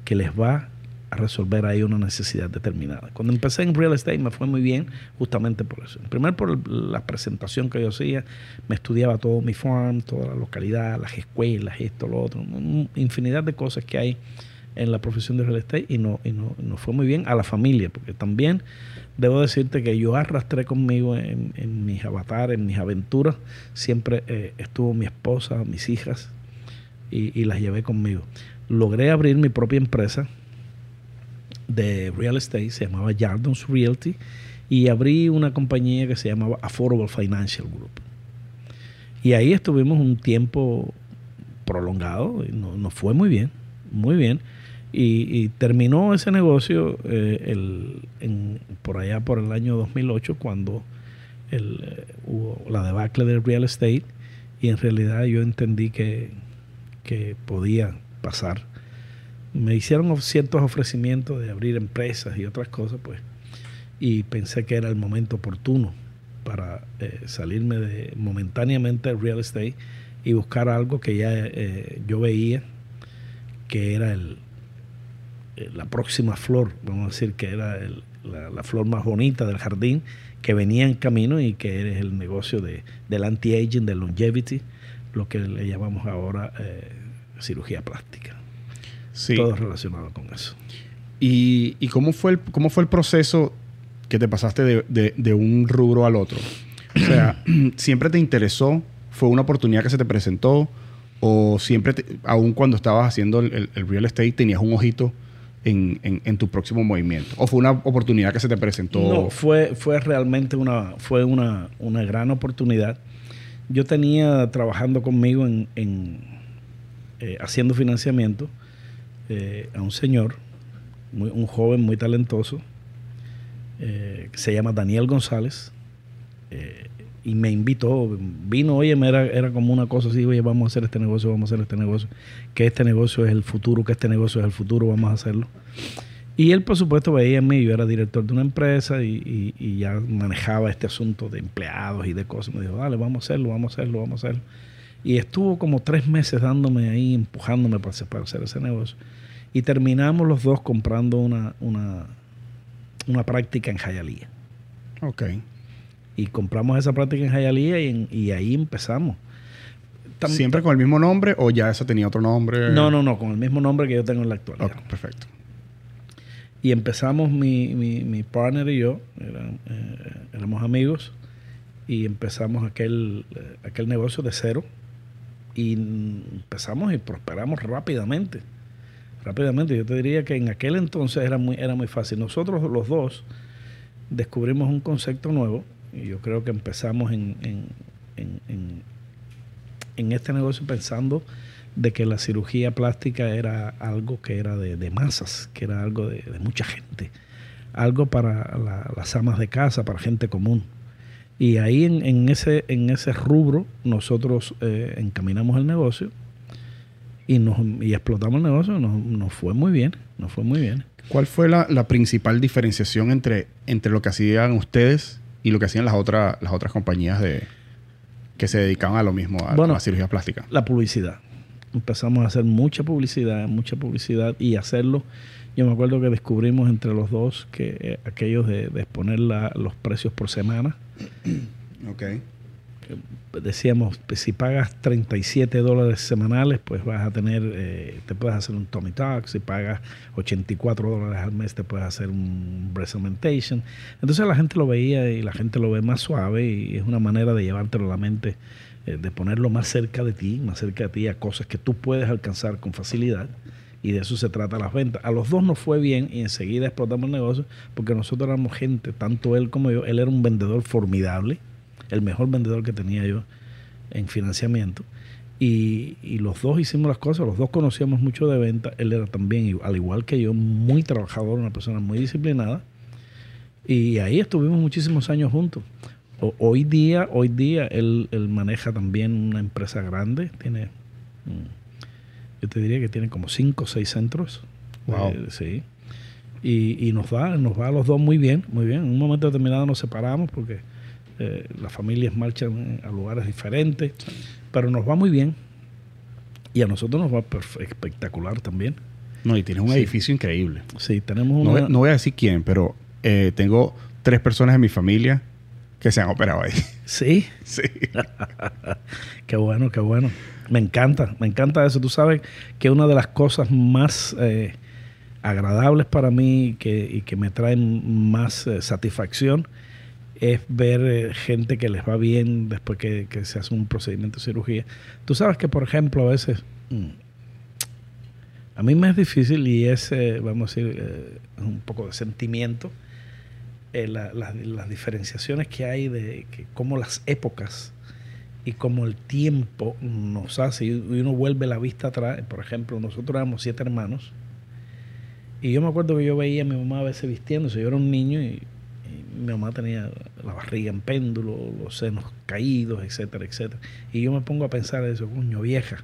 que les va a resolver ahí una necesidad determinada. Cuando empecé en real estate me fue muy bien justamente por eso. Primero por la presentación que yo hacía, me estudiaba todo mi farm, toda la localidad, las escuelas, esto, lo otro, infinidad de cosas que hay en la profesión de real estate y no, y no, no fue muy bien a la familia, porque también debo decirte que yo arrastré conmigo en, mis avatares, en mis aventuras, siempre eh, estuvo mi esposa, mis hijas, y, las llevé conmigo. Logré abrir mi propia empresa de real estate, se llamaba Jardons Realty, y abrí una compañía que se llamaba Affordable Financial Group. Y ahí estuvimos un tiempo prolongado, y nos fue muy bien, muy bien. Y, terminó ese negocio eh, el, por allá por el año 2008 cuando el, eh, hubo la debacle del real estate y en realidad yo entendí que, que podía pasar. Me hicieron ciertos ofrecimientos de abrir empresas y otras cosas, pues y pensé que era el momento oportuno para eh, salirme de momentáneamente del real estate y buscar algo que ya yo veía que era el, eh, la próxima flor, vamos a decir que era la, flor más bonita del jardín que venía en camino y que es el negocio de, del anti-aging, del longevity, lo que le llamamos ahora cirugía plástica. Todo relacionado con eso. ¿Y, y cómo, fue el, cómo fue el proceso que te pasaste de, de, un rubro al otro? O sea, ¿siempre te interesó? ¿Fue una oportunidad que se te presentó? ¿O siempre, aún cuando estabas haciendo el, real estate, tenías un ojito en, en, tu próximo movimiento? ¿O fue una oportunidad que se te presentó? No, fue, fue realmente una, fue una, una gran oportunidad. Yo tenía trabajando conmigo en, en eh, haciendo financiamiento eh, a un señor, un joven muy talentoso, eh, que se llama Daniel González, y me invitó, vino, oye, era, era como una cosa así, oye, vamos a hacer este negocio, vamos a hacer este negocio, que este negocio es el futuro, que este negocio es el futuro, vamos a hacerlo. Y él, por supuesto, veía en mí, yo era director de una empresa y, y, ya manejaba este asunto de empleados y de cosas. Me dijo, dale, vamos a hacerlo, vamos a hacerlo, vamos a hacerlo. Y estuvo como tres meses dándome ahí, empujándome para, para hacer ese negocio. Y terminamos los dos comprando una, una, una práctica en Jayalía. Ok. Y compramos esa práctica en Jayalía y, y ahí empezamos. ¿Siempre con el mismo nombre o ya esa tenía otro nombre? No, no, no, con el mismo nombre que yo tengo en la actualidad. perfecto. Y empezamos mi, mi, mi partner y yo, eh, éramos amigos, y empezamos aquel, eh, aquel negocio de cero. Y empezamos y prosperamos rápidamente rápidamente, yo te diría que en aquel entonces era muy, era muy fácil. Nosotros los dos descubrimos un concepto nuevo y yo creo que empezamos en, en, en, en este negocio pensando de que la cirugía plástica era algo que era de, masas, que era algo de, mucha gente, algo para las amas de casa, para gente común. Y ahí en, ese, en ese rubro nosotros eh, encaminamos el negocio y, nos, y explotamos el negocio, nos, nos, fue muy bien, nos fue muy bien. ¿Cuál fue la, la, principal diferenciación entre, entre lo que hacían ustedes y lo que hacían las, otras las otras compañías de, que se dedicaban a lo mismo, a, la cirugía plástica? La publicidad. Empezamos a hacer mucha publicidad, mucha publicidad y hacerlo. Yo me acuerdo que descubrimos entre los dos que eh, aquellos de, de exponer los precios por semana. Okay decíamos, pues, si pagas 37 dólares semanales, pues vas a tener, eh, te puedes hacer un Tommy Talk, si pagas 84 dólares al mes, te puedes hacer un breast augmentation. Entonces la gente lo veía y la gente lo ve más suave y es una manera de llevártelo a la mente, eh, de ponerlo más cerca de ti, más cerca de ti a cosas que tú puedes alcanzar con facilidad. Y de eso se trata las ventas. A los dos nos fue bien y enseguida explotamos el negocio porque nosotros éramos gente, tanto él como yo. Él era un vendedor formidable el mejor vendedor que tenía yo en financiamiento. Y, los dos hicimos las cosas, los dos conocíamos mucho de venta. Él era también, al igual que yo, muy trabajador, una persona muy disciplinada. Y ahí estuvimos muchísimos años juntos. hoy día, hoy día él, maneja también una empresa grande. Tiene, mm, yo te diría que tiene como cinco o seis centros. Wow. Eh, sí. Y, y, nos va, nos va a los dos muy bien, muy bien. En un momento determinado nos separamos porque eh, las familias marchan a lugares diferentes, pero nos va muy bien. Y a nosotros nos va espectacular también. No, y tienes un edificio increíble. Sí, tenemos una... no, voy a decir quién, pero eh, tengo tres personas en mi familia que se han operado ahí. ¿Sí? Sí. qué bueno, qué bueno. Me encanta, me encanta eso. Tú sabes que una de las cosas más eh, agradables para mí que, y que me traen más satisfacción es ver eh, gente que les va bien después que, se hace un procedimiento de cirugía. Tú sabes que, por ejemplo, a veces mm, a mí me es difícil y es, eh, vamos a decir, eh, un poco de sentimiento, las diferenciaciones que hay de que, cómo las épocas y cómo el tiempo nos hace y uno vuelve la vista atrás. Por ejemplo, nosotros éramos siete hermanos y yo me acuerdo que yo veía a mi mamá a veces vistiéndose, yo era un niño y mi mamá tenía la barriga en péndulo, los senos caídos, etcétera, etcétera. Y yo me pongo a pensar eso, coño, vieja,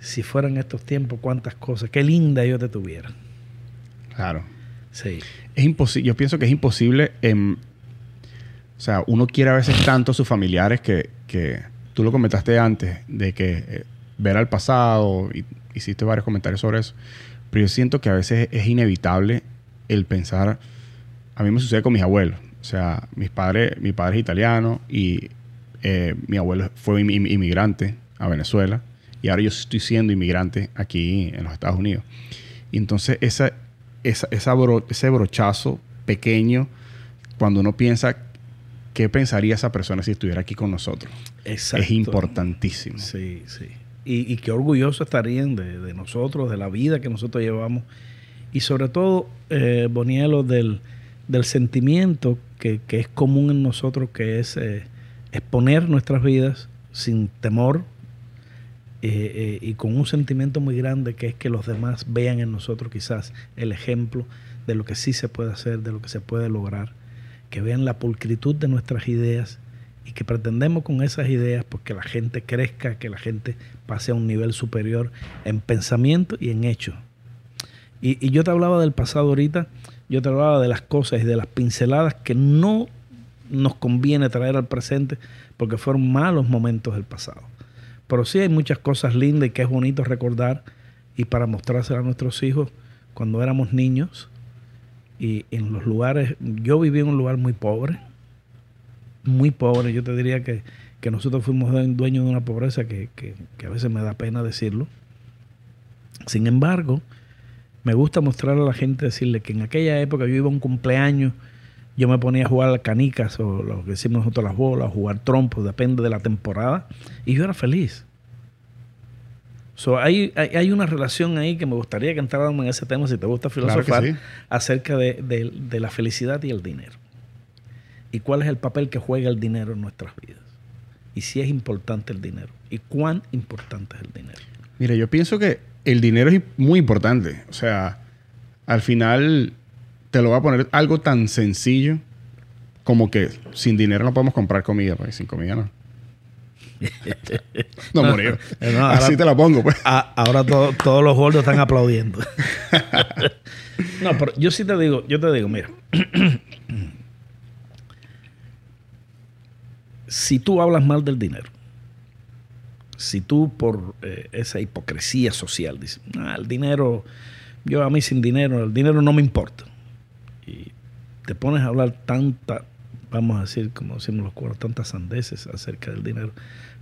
si fueran estos tiempos, cuántas cosas, qué linda yo te tuviera. Claro. Sí. Es imposible, yo pienso que es imposible. em, o sea, uno quiere a veces tanto a sus familiares que, que tú lo comentaste antes, de que eh, ver al pasado, y hiciste varios comentarios sobre eso. Pero yo siento que a veces es inevitable el pensar. A mí me sucede con mis abuelos. O sea, mis padres, mi padre es italiano y eh, mi abuelo fue inmigrante a Venezuela. Y ahora yo estoy siendo inmigrante aquí en los Estados Unidos. Y entonces esa, esa, esa bro- ese brochazo pequeño, cuando uno piensa, ¿qué pensaría esa persona si estuviera aquí con nosotros? Exacto. Es importantísimo. Sí, sí. Y, y qué orgullosos estarían de, de nosotros, de la vida que nosotros llevamos. Y sobre todo, eh, Bonielo, del, del sentimiento que, que es común en nosotros, que es eh, exponer nuestras vidas sin temor eh, eh, y con un sentimiento muy grande que es que los demás vean en nosotros quizás el ejemplo de lo que sí se puede hacer, de lo que se puede lograr, que vean la pulcritud de nuestras ideas y que pretendemos con esas ideas pues, que la gente crezca, que la gente pase a un nivel superior en pensamiento y en hecho. Y, y yo te hablaba del pasado ahorita, yo te hablaba de las cosas y de las pinceladas que no nos conviene traer al presente porque fueron malos momentos del pasado. Pero sí hay muchas cosas lindas y que es bonito recordar y para mostrárselas a nuestros hijos cuando éramos niños y en los lugares, yo viví en un lugar muy pobre, muy pobre, yo te diría que, que nosotros fuimos due- dueños de una pobreza que- que a veces me da pena decirlo. Sin embargo, me gusta mostrar a la gente, decirle que en aquella época yo iba a un cumpleaños, yo me ponía a jugar canicas o lo que decimos nosotros las bolas, jugar trompos, depende de la temporada, y yo era feliz. So, hay, hay, hay una relación ahí que me gustaría que entráramos en ese tema, si te gusta Claro filosofar, sí. acerca de, de- de la felicidad y el dinero. Y cuál es el papel que juega el dinero en nuestras vidas. Y si es importante el dinero. Y cuán importante es el dinero. Mira, yo pienso que el dinero es muy importante. O sea, al final te lo va a poner algo tan sencillo como que sin dinero no podemos comprar comida, porque sin comida no. no, no, ahora- Así te la pongo, pues. Ah, ahora to- todos los gordos están aplaudiendo. no, pero yo sí te digo, yo te digo, mira. si tú hablas mal del dinero, si tú por eh, esa hipocresía social dices, ah, el dinero, yo a mí sin dinero, el dinero no me importa. Y te pones a hablar tanta, vamos a decir, como decimos los cuernos, tantas sandeces acerca del dinero.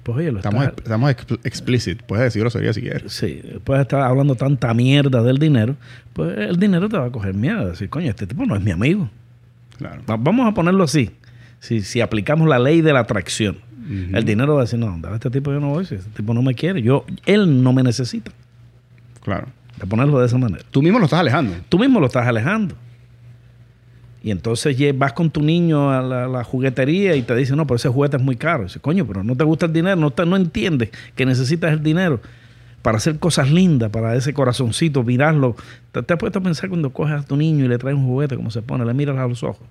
Pues oye, lo Estamos, estás- estamos expl- explicit. Puedes decir grosería si quieres. Sí, puedes estar hablando tanta mierda del dinero, pues el dinero te va a coger miedo. Decir, coño, este tipo no es mi amigo. Claro. Va- Vamos a ponerlo así. Si, si aplicamos la ley de la atracción, El dinero va a decir, no, a este tipo yo no voy, si este tipo no me quiere, yo, él no me necesita. Claro. De ponerlo de esa manera. Tú mismo lo estás alejando. Tú mismo lo estás alejando. Y entonces vas con tu niño a la, la juguetería y te dice, no, pero ese juguete es muy caro. dice, coño, pero no te gusta el dinero, no, te- no entiendes que necesitas el dinero para hacer cosas lindas, para ese corazoncito, mirarlo. ¿Te, te has puesto a pensar cuando coges a tu niño y le traes un juguete, cómo se pone, le miras a los ojos?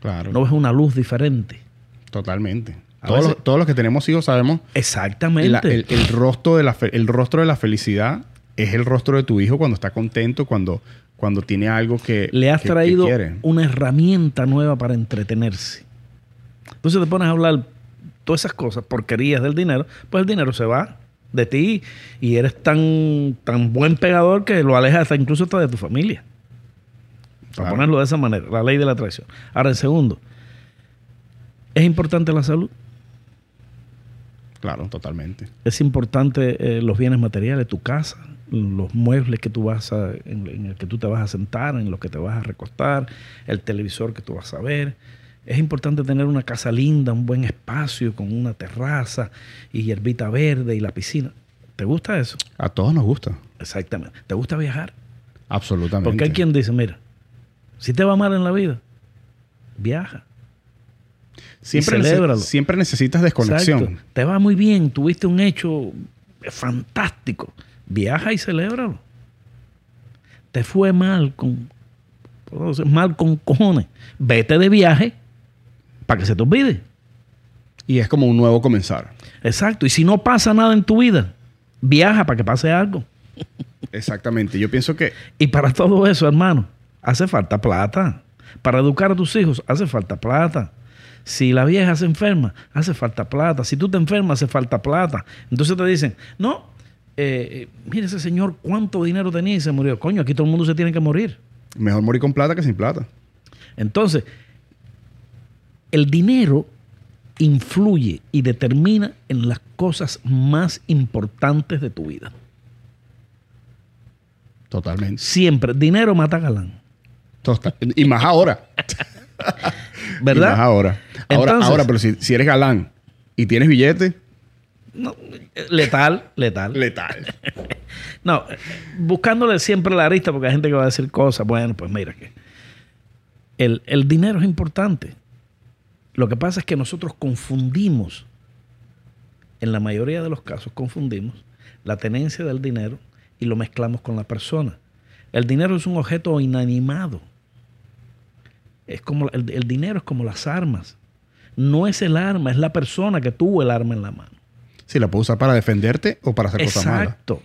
Claro. No ves una luz diferente. Totalmente. Todos, los, todos los que tenemos hijos sabemos Exactamente. la- el, el rostro de la fe- el rostro de la felicidad es el rostro de tu hijo cuando está contento, cuando, cuando tiene algo que le has que- traído una herramienta nueva para entretenerse. Entonces te pones a hablar todas esas cosas, porquerías del dinero, pues el dinero se va de ti y eres tan, tan buen pegador que lo alejas hasta incluso hasta de tu familia. Para Claro. ponerlo de esa manera, la ley de la atracción. Ahora, el segundo, ¿es importante la salud? Claro, totalmente. Es importante eh, los bienes materiales, tu casa, los muebles que tú vas a, en, en el que tú te vas a sentar, en los que te vas a recostar, el televisor que tú vas a ver. Es importante tener una casa linda, un buen espacio con una terraza y hierbita verde y la piscina. ¿Te gusta eso? A todos nos gusta. Exactamente. ¿Te gusta viajar? Absolutamente. Porque hay quien dice, mira, si te va mal en la vida, viaja. Siempre, nece- siempre necesitas desconexión. Exacto. Te va muy bien, tuviste un hecho fantástico. Viaja y celébralo. Te fue mal con mal con cojones. Vete de viaje para que se te olvide. Y es como un nuevo comenzar. Exacto. Y si no pasa nada en tu vida, viaja para que pase algo. Exactamente. Yo pienso que Y para todo eso, hermano, hace falta plata. Para educar a tus hijos, hace falta plata. Si la vieja se enferma, hace falta plata. Si tú te enfermas, hace falta plata. Entonces te dicen, no, eh, mire ese señor cuánto dinero tenía y se murió. Coño, aquí todo el mundo se tiene que morir. Mejor morir con plata que sin plata. Entonces, el dinero influye y determina en las cosas más importantes de tu vida. Totalmente. Siempre. Dinero mata galán. Total. Y más ahora. ¿Verdad? Y más ahora. Ahora, Entonces- ahora pero si, si eres galán y tienes billete, No, letal, letal. letal. No, buscándole siempre la arista porque hay gente que va a decir cosas. Bueno, pues mira que el, el dinero es importante. Lo que pasa es que nosotros confundimos, en la mayoría de los casos confundimos la tenencia del dinero y lo mezclamos con la persona. El dinero es un objeto inanimado. Es como el, el dinero es como las armas. No es el arma, es la persona que tuvo el arma en la mano. Si la puedo usar para defenderte o para hacer cosas malas. Exacto.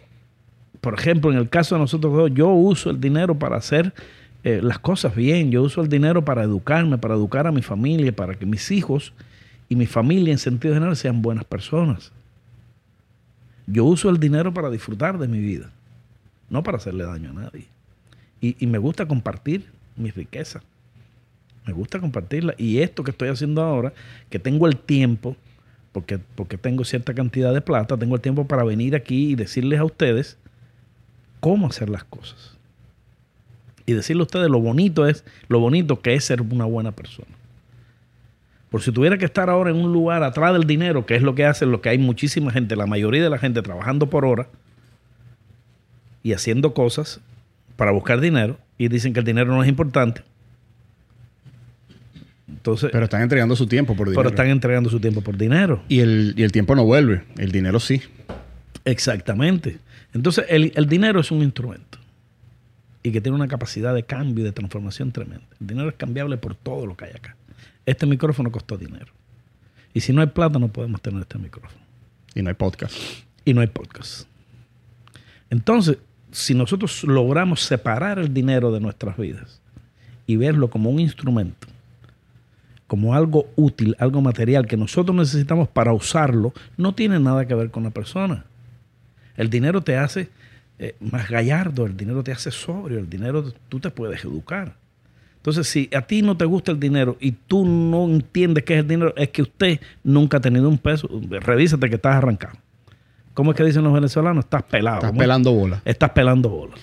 Por ejemplo, en el caso de nosotros dos, yo uso el dinero para hacer eh, las cosas bien. Yo uso el dinero para educarme, para educar a mi familia, para que mis hijos y mi familia en sentido general sean buenas personas. Yo uso el dinero para disfrutar de mi vida, no para hacerle daño a nadie. Y, y me gusta compartir mi riqueza. Me gusta compartirla. Y esto que estoy haciendo ahora, que tengo el tiempo, porque, porque tengo cierta cantidad de plata, tengo el tiempo para venir aquí y decirles a ustedes cómo hacer las cosas. Y decirle a ustedes lo bonito es, lo bonito que es ser una buena persona. Por si tuviera que estar ahora en un lugar atrás del dinero, que es lo que hacen, lo que hay muchísima gente, la mayoría de la gente trabajando por hora y haciendo cosas para buscar dinero y dicen que el dinero no es importante. Entonces, Pero están entregando su tiempo por dinero. pero están entregando su tiempo por dinero. y, el, y el tiempo no vuelve. El dinero sí. Exactamente. Entonces, el, el dinero es un instrumento y que tiene una capacidad de cambio y de transformación tremenda. El dinero es cambiable por todo lo que hay acá. Este micrófono costó dinero. Y si no hay plata, no podemos tener este micrófono. Y no hay podcast. Y no hay podcast. Entonces, si nosotros logramos separar el dinero de nuestras vidas y verlo como un instrumento, como algo útil, algo material que nosotros necesitamos para usarlo, no tiene nada que ver con la persona. El dinero te hace eh, más gallardo, el dinero te hace sobrio, el dinero tú te puedes educar. Entonces, si a ti no te gusta el dinero y tú no entiendes qué es el dinero, es que usted nunca ha tenido un peso. Revísate que estás arrancado. ¿Cómo es que dicen los venezolanos? Estás pelado. Estás pelando bola. Estás pelando bola.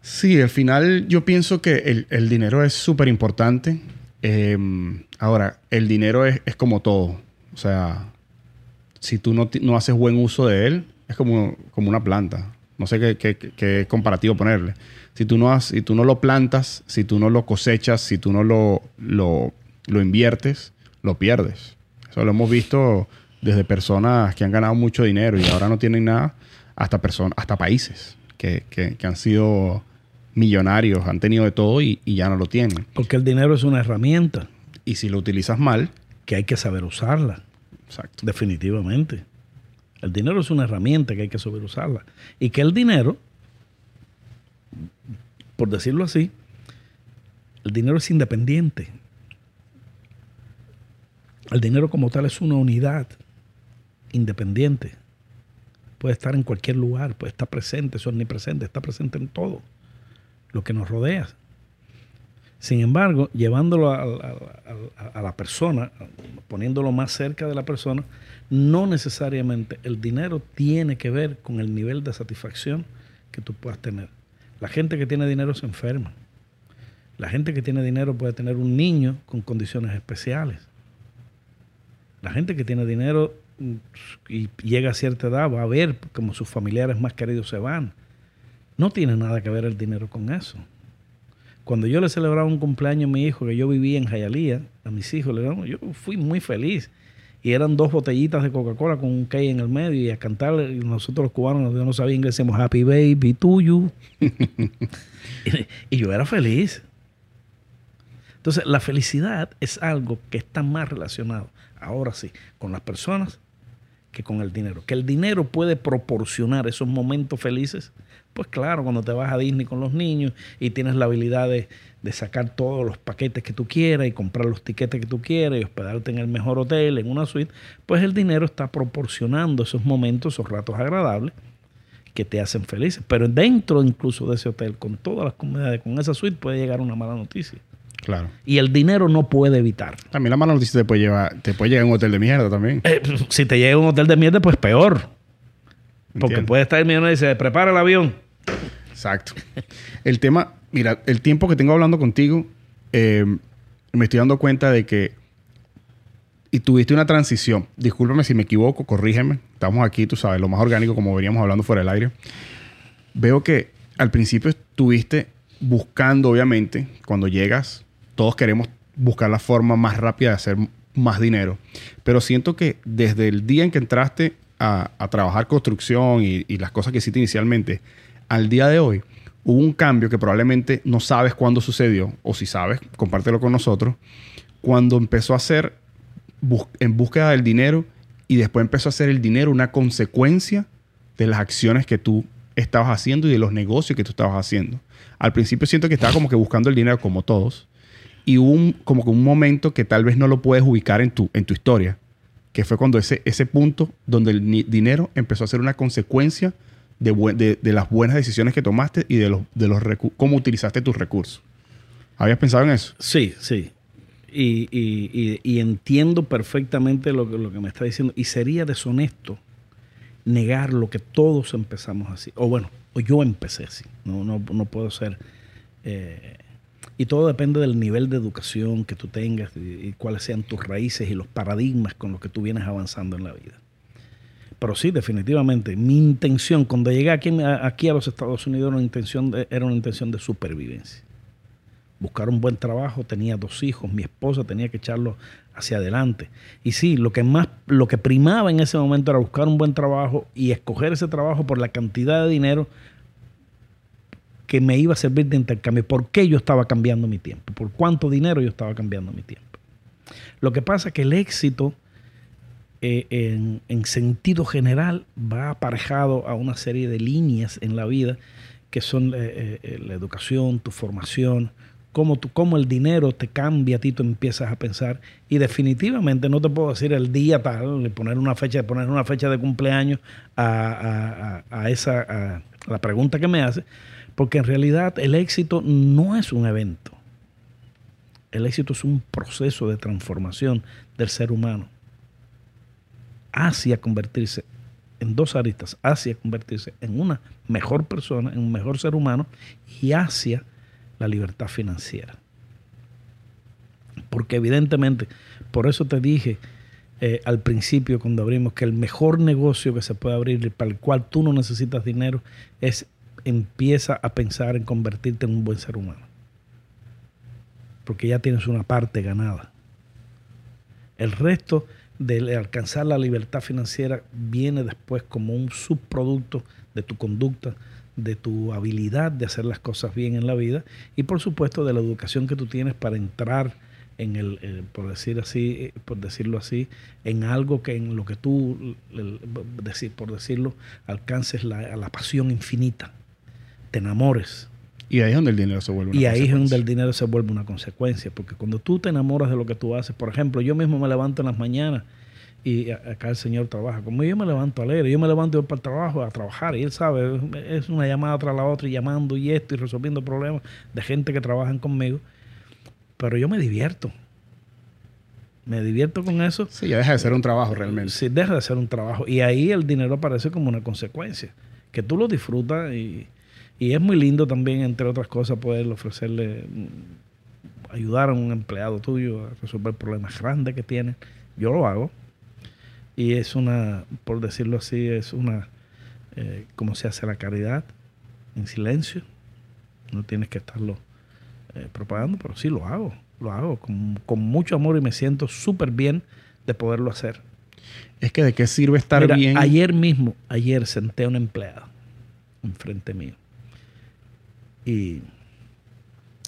Sí, al final yo pienso que el, el dinero es súper importante. Eh, ahora, el dinero es, es como todo. O sea, si tú no, no haces buen uso de él, es como, como una planta. No sé qué, qué- qué comparativo ponerle. Si tú, no has- si tú no lo plantas, si tú no lo cosechas, si tú no lo, lo, lo inviertes, lo pierdes. Eso lo hemos visto desde personas que han ganado mucho dinero y ahora no tienen nada, hasta, hasta países que, que- que han sido millonarios, han tenido de todo y, y ya no lo tienen. Porque el dinero es una herramienta Y si lo utilizas mal, que hay que saber usarla. exacto. Definitivamente. El dinero es una herramienta que hay que saber usarla. Y que el dinero, por decirlo así, el dinero es independiente. El dinero como tal es una unidad independiente. Puede estar en cualquier lugar, puede estar presente, es omnipresente, está presente en todo lo que nos rodea. Sin embargo, llevándolo a, la persona, poniéndolo más cerca de la persona, no necesariamente el dinero tiene que ver con el nivel de satisfacción que tú puedas tener. La gente que tiene dinero se enferma. La gente que tiene dinero puede tener un niño con condiciones especiales. La gente que tiene dinero mm, y llega a cierta edad va a ver como sus familiares más queridos se van. No tiene nada que ver el dinero con eso. Cuando yo le celebraba un cumpleaños a mi hijo, que yo vivía en Jayalía, a mis hijos, le yo fui muy feliz. Y eran dos botellitas de Coca-Cola con un cake en el medio y a cantar, y nosotros los cubanos, yo no sabía inglés, decíamos Happy Baby y, y yo era feliz. Entonces, la felicidad es algo que está más relacionado, ahora sí, con las personas que con el dinero. Que el dinero puede proporcionar esos momentos felices. Pues claro, cuando te vas a Disney con los niños y tienes la habilidad de, de sacar todos los paquetes que tú quieras y comprar los tiquetes que tú quieras y hospedarte en el mejor hotel, en una suite, pues el dinero está proporcionando esos momentos, esos ratos agradables que te hacen felices. Pero dentro incluso de ese hotel, con todas las comodidades, con esa suite, puede llegar una mala noticia. Claro. Y el dinero no puede evitar. También la mala noticia te puede llevar, te puede llegar a un hotel de mierda también. Eh, si te llega a un hotel de mierda, pues peor. Porque Entiendo. puede estar el millonario y dice, prepara el avión. Exacto. El tema, mira, el tiempo que tengo hablando contigo, eh, me estoy dando cuenta de que y tuviste una transición. Discúlpame si me equivoco, corrígeme. Estamos aquí, tú sabes, lo más orgánico como veníamos hablando fuera del aire. Veo que al principio estuviste buscando, obviamente, cuando llegas, todos queremos buscar la forma más rápida de hacer más dinero. Pero siento que desde el día en que entraste a, trabajar construcción y, las cosas que hiciste inicialmente, al día de hoy, hubo un cambio que probablemente no sabes cuándo sucedió, o si sabes, compártelo con nosotros, cuando empezó a ser en búsqueda del dinero y después empezó a ser el dinero una consecuencia de las acciones que tú estabas haciendo y de los negocios que tú estabas haciendo. Al principio siento que estaba como que buscando el dinero como todos y hubo un, como que un momento que tal vez no lo puedes ubicar en tu, en tu historia, que fue cuando ese, ese punto donde el dinero empezó a ser una consecuencia de, de- de las buenas decisiones que tomaste y de los, de los cómo utilizaste tus recursos. ¿Habías pensado en eso? Sí, sí. Y- y entiendo perfectamente lo que, lo que me está diciendo. Y sería deshonesto negar lo que todos empezamos así. O bueno, o yo empecé así. No, no, no puedo ser. eh, y todo depende del nivel de educación que tú tengas y, cuáles sean tus raíces y los paradigmas con los que tú vienes avanzando en la vida. Pero sí, definitivamente, mi intención cuando llegué aquí, aquí a los Estados Unidos era una intención de, era una intención de supervivencia buscar un buen trabajo, tenía dos hijos, mi esposa tenía que echarlo hacia adelante. Y sí, lo que más, lo que primaba en ese momento era buscar un buen trabajo y escoger ese trabajo por la cantidad de dinero que me iba a servir de intercambio. ¿Por qué yo estaba cambiando mi tiempo? ¿Por cuánto dinero yo estaba cambiando mi tiempo? Lo que pasa es que el éxito eh, en, en sentido general va aparejado a una serie de líneas en la vida que son eh, eh, la educación, tu formación, cómo, tú, cómo el dinero te cambia a ti, tú empiezas a pensar. Y definitivamente no te puedo decir el día tal, poner una fecha, poner una fecha de cumpleaños a, a- esa, la pregunta que me hace, porque en realidad el éxito no es un evento. El éxito es un proceso de transformación del ser humano hacia convertirse en dos aristas, hacia convertirse en una mejor persona, en un mejor ser humano y hacia la libertad financiera. Porque evidentemente, por eso te dije eh, al principio cuando abrimos que el mejor negocio que se puede abrir para el cual tú no necesitas dinero es empieza a pensar en convertirte en un buen ser humano. Porque ya tienes una parte ganada. El resto de alcanzar la libertad financiera viene después como un subproducto de tu conducta, de tu habilidad de hacer las cosas bien en la vida y por supuesto de la educación que tú tienes para entrar en el, eh, por decir así, eh, por decirlo así, en algo que en lo que tú, decir, por decirlo, alcances la, la pasión infinita, te enamores, Y ahí es donde el dinero se vuelve una y ahí es donde el dinero se vuelve una consecuencia, porque cuando tú te enamoras de lo que tú haces, por ejemplo, yo mismo me levanto en las mañanas y acá el Señor trabaja conmigo, yo me levanto alegre, yo me levanto yo para el trabajo a trabajar y Él sabe, es una llamada tras la otra y llamando y esto y resolviendo problemas de gente que trabajan conmigo, pero yo me divierto, me divierto con eso. Sí, ya deja de ser un trabajo realmente. Sí, deja de ser un trabajo. Y ahí el dinero aparece como una consecuencia. Que tú lo disfrutas y, y es muy lindo también, entre otras cosas, poder ofrecerle, mm, ayudar a un empleado tuyo a resolver problemas grandes que tiene. Yo lo hago. Y es una, por decirlo así, es una, eh, como se hace la caridad, en silencio. No tienes que estarlo eh, propagando, pero sí lo hago. Lo hago con, con mucho amor y me siento súper bien de poderlo hacer. Es que de qué sirve estar Mira, bien. Ayer mismo, ayer senté a una empleada enfrente mío. Y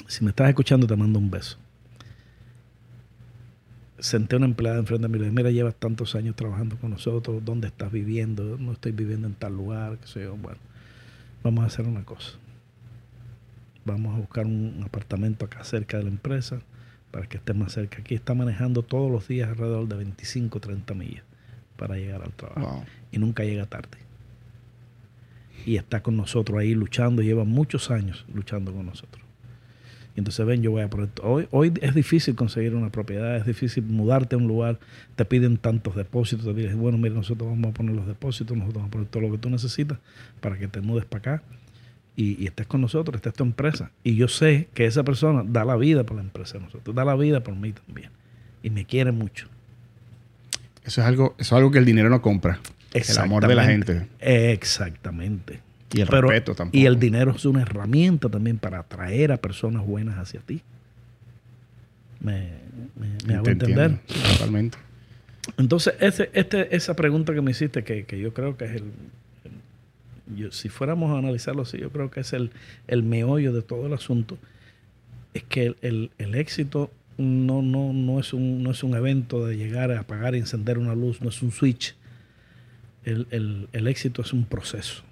si me estás escuchando, te mando un beso. senté a una empleada enfrente de mí y le dije, mira, llevas tantos años trabajando con nosotros, ¿dónde estás viviendo? No estoy viviendo en tal lugar, qué sé yo. Bueno, vamos a hacer una cosa. Vamos a buscar un apartamento acá cerca de la empresa para que esté más cerca. Aquí está manejando todos los días alrededor de 25, 30 millas para llegar al trabajo. Y nunca llega tarde. Y está con nosotros ahí luchando, lleva muchos años luchando con nosotros. Y entonces ven, yo voy a. Hoy, hoy es difícil conseguir una propiedad, es difícil mudarte a un lugar, te piden tantos depósitos, te dicen, bueno, mira, nosotros vamos a poner los depósitos, nosotros vamos a poner todo lo que tú necesitas para que te mudes para acá y, estés con nosotros, estés tu empresa. Y yo sé que esa persona da la vida por la empresa de nosotros, da la vida por mí también. Y me quiere mucho. Eso es algo, eso es algo que el dinero no compra. El amor de la gente. Exactamente. Y el respeto tampoco. Y el dinero es una herramienta también para atraer a personas buenas hacia ti. Me, me, hago entender. totalmente. Entonces, ese, este, esa pregunta que me hiciste, que, que yo creo que es el, yo, si fuéramos a analizarlo así, yo creo que es el, el meollo de todo el asunto, es que el, el, éxito no, no, no, es un, no es un evento de llegar a apagar y encender una luz, no es un switch. El, el, el éxito es un proceso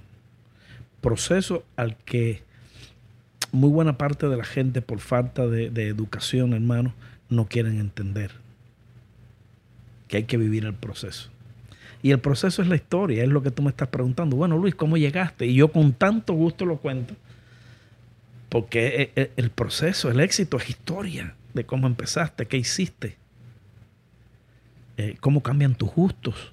proceso al que muy buena parte de la gente, por falta de, educación, hermano, no quieren entender. Que hay que vivir el proceso. Y el proceso es la historia, es lo que tú me estás preguntando. Bueno, Luis, ¿cómo llegaste? Y yo con tanto gusto lo cuento, porque e, e, el proceso, el éxito es historia de cómo empezaste, qué hiciste, eh, cómo cambian tus gustos,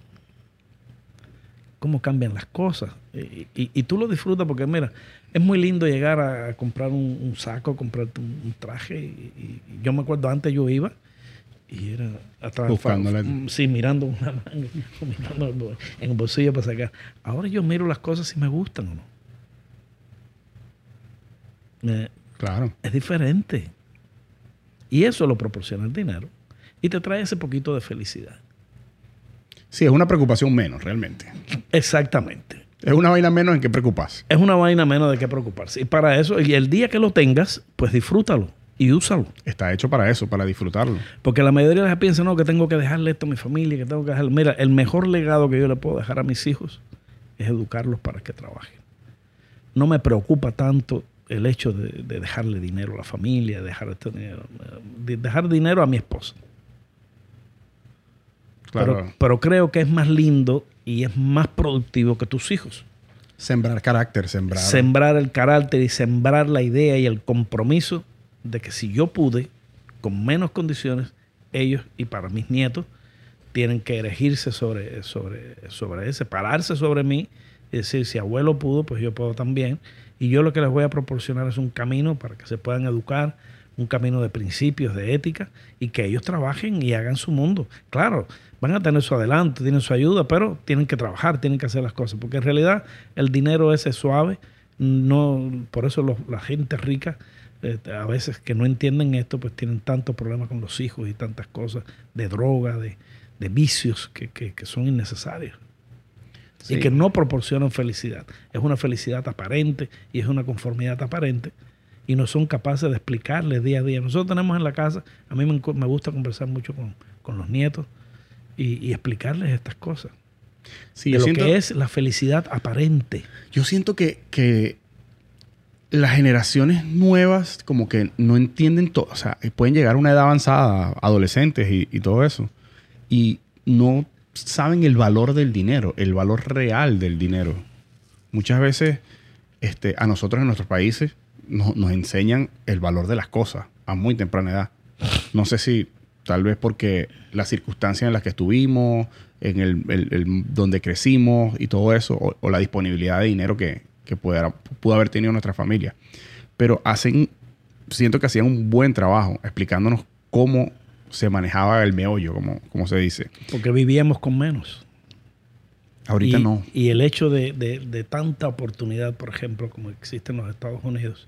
cómo cambian las cosas. Y, tú lo disfrutas porque, mira, es muy lindo llegar a, comprar un, saco, comprarte un, traje. Y, yo me acuerdo, antes yo iba y era atrás, mm, sí, mirando una manga, mirando en el bolsillo para sacar. Ahora yo miro las cosas si me gustan o no. claro. Es diferente. Y eso lo proporciona el dinero. Y te trae ese poquito de felicidad. Sí, es una preocupación menos, realmente. Exactamente. Es una vaina menos en qué preocuparse. Es una vaina menos de qué preocuparse. Y para eso, y el día que lo tengas, pues disfrútalo y úsalo. Está hecho para eso, para disfrutarlo. Porque la mayoría de las piensa, no, que tengo que dejarle esto a mi familia, que tengo que dejarle. Mira, el mejor legado que yo le puedo dejar a mis hijos es educarlos para que trabajen. No me preocupa tanto el hecho de, dejarle dinero a la familia, dejar este dinero, de dejar dinero a mi esposa. Pero, creo que es más lindo y es más productivo que tus hijos. Sembrar carácter, sembrar. Sembrar el carácter y sembrar la idea y el compromiso de que si yo pude, con menos condiciones, ellos y para mis nietos, tienen que erigirse sobre, sobre, sobre ese, pararse sobre mí y decir, si abuelo pudo, pues yo puedo también. Y yo lo que les voy a proporcionar es un camino para que se puedan educar, un camino de principios, de ética, y que ellos trabajen y hagan su mundo. Claro, van a tener su adelanto, tienen su ayuda, pero tienen que trabajar, tienen que hacer las cosas, porque en realidad el dinero ese suave, no, por eso la gente rica, este, a veces que no entienden esto, pues tienen tantos problemas con los hijos y tantas cosas de droga, de, vicios que, son innecesarios. Y que no proporcionan felicidad. Es una felicidad aparente y es una conformidad aparente y no son capaces de explicarles día a día. Nosotros tenemos en la casa, a mí me, gusta conversar mucho con, los nietos y, explicarles estas cosas. Sí, de lo que es la felicidad aparente. Yo siento que, que las generaciones nuevas como que no entienden todo, o sea, pueden llegar a una edad avanzada, adolescentes y, y, todo eso, y no saben el valor del dinero, el valor real del dinero. Muchas veces este, a nosotros en nuestros países nos, enseñan el valor de las cosas a muy temprana edad. No sé si tal vez porque las circunstancias en las que estuvimos, en el, donde crecimos y todo eso, o, la disponibilidad de dinero que, que pudo, pudo haber tenido nuestra familia. Pero hacen, siento que hacían un buen trabajo explicándonos cómo se manejaba el meollo, como, como se dice. Porque vivíamos con menos. Ahorita no. Y el hecho de, de, tanta oportunidad, por ejemplo, como existe en los Estados Unidos,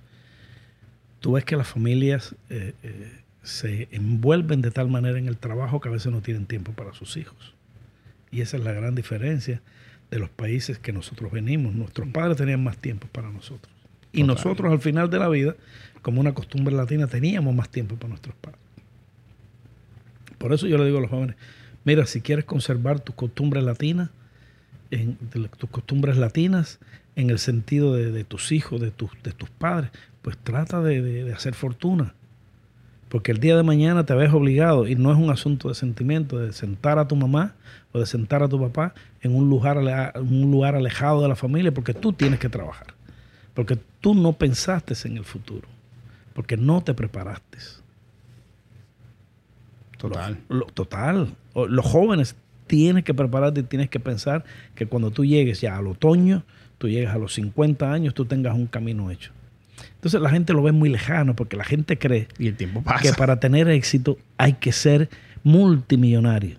tú ves que las familias eh, eh, se envuelven de tal manera en el trabajo que a veces no tienen tiempo para sus hijos. Y esa es la gran diferencia de los países que nosotros venimos. Nuestros padres tenían más tiempo para nosotros. Y nosotros al final de la vida, como una costumbre latina, teníamos más tiempo para nuestros padres. Por eso yo le digo a los jóvenes, mira, si quieres conservar tus costumbres latinas, en, tus costumbres latinas, en el sentido de, tus hijos, de, tus, de tus padres, pues trata de, hacer fortuna. Porque el día de mañana te ves obligado, y no es un asunto de sentimiento, de sentar a tu mamá o de sentar a tu papá en un lugar, un lugar alejado de la familia, porque tú tienes que trabajar. Porque tú no pensaste en el futuro. Porque no te preparaste. Total. total. Los jóvenes tienes que prepararte y tienes que pensar que cuando tú llegues ya al otoño, tú llegas a los 50 años, tú tengas un camino hecho. Entonces la gente lo ve muy lejano porque la gente cree y el tiempo pasa. que para tener éxito hay que ser multimillonario.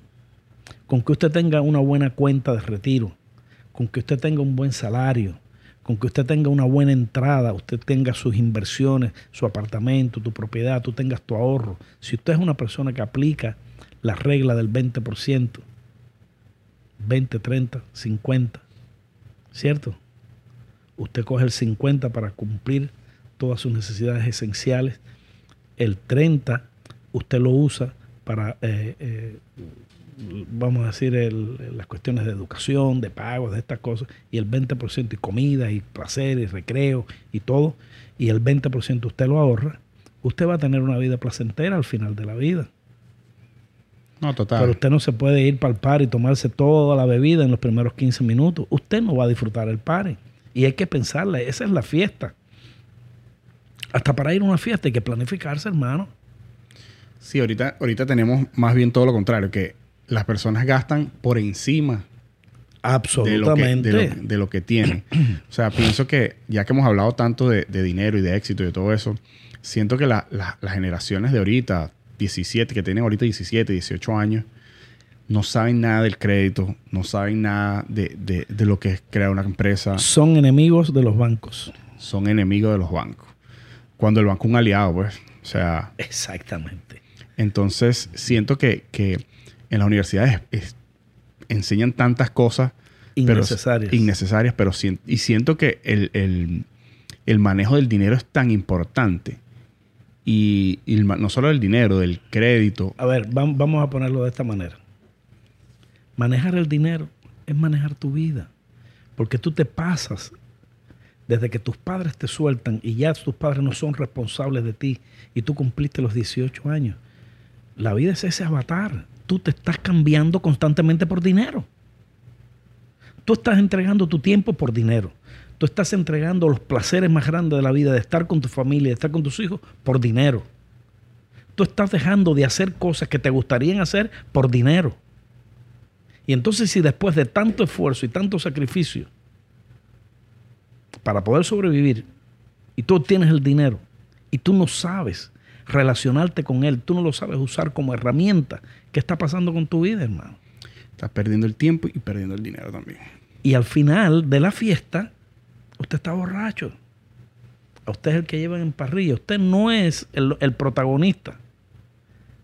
Con que usted tenga una buena cuenta de retiro, con que usted tenga un buen salario, con que usted tenga una buena entrada, usted tenga sus inversiones, su apartamento, tu propiedad, tú tengas tu ahorro. Si usted es una persona que aplica la regla del 20%, 20, 30, 50, ¿cierto? usted coge el 50 para cumplir todas sus necesidades esenciales, el 30 usted lo usa para, eh, eh, vamos a decir, las cuestiones de educación, de pagos, de estas cosas, y el 20% y comida y placer y recreo y todo, y el 20% usted lo ahorra, usted va a tener una vida placentera al final de la vida. No, total. Pero usted no se puede ir para el par y tomarse toda la bebida en los primeros 15 minutos. Usted no va a disfrutar el party. Y hay que pensarla, esa es la fiesta. Hasta para ir a una fiesta hay que planificarse, hermano. Sí, ahorita, ahorita tenemos más bien todo lo contrario, que las personas gastan por encima Absolutamente. De lo que, tienen. o sea, pienso que ya que hemos hablado tanto de, dinero y de éxito y de todo eso, siento que las generaciones de ahorita, 17, que tienen ahorita 17, 18 años, no saben nada del crédito, no saben nada de, lo que es crear una empresa. Son enemigos de los bancos. Son enemigos de los bancos. Cuando el banco es un aliado, pues. O sea. Exactamente. Entonces, siento que, en las universidades enseñan tantas cosas. Innecesarias. Pero, innecesarias, pero y siento que el, manejo del dinero es tan importante. Y, no solo del dinero, del crédito. A ver, vamos a ponerlo de esta manera. Manejar el dinero es manejar tu vida. Porque tú te pasas desde que tus padres te sueltan y ya tus padres no son responsables de ti y tú cumpliste los 18 años. La vida es ese avatar. Tú te estás cambiando constantemente por dinero. Tú estás entregando tu tiempo por dinero. Tú estás entregando los placeres más grandes de la vida, de estar con tu familia, de estar con tus hijos, por dinero. Tú estás dejando de hacer cosas que te gustarían hacer por dinero. Y entonces si después de tanto esfuerzo y tanto sacrificio para poder sobrevivir y tú tienes el dinero y tú no sabes relacionarte con él, tú no lo sabes usar como herramienta, ¿qué está pasando con tu vida, hermano? Estás perdiendo el tiempo y perdiendo el dinero también. Y al final de la fiesta, usted está borracho. A usted es el que llevan en parrilla. Usted no es el, protagonista.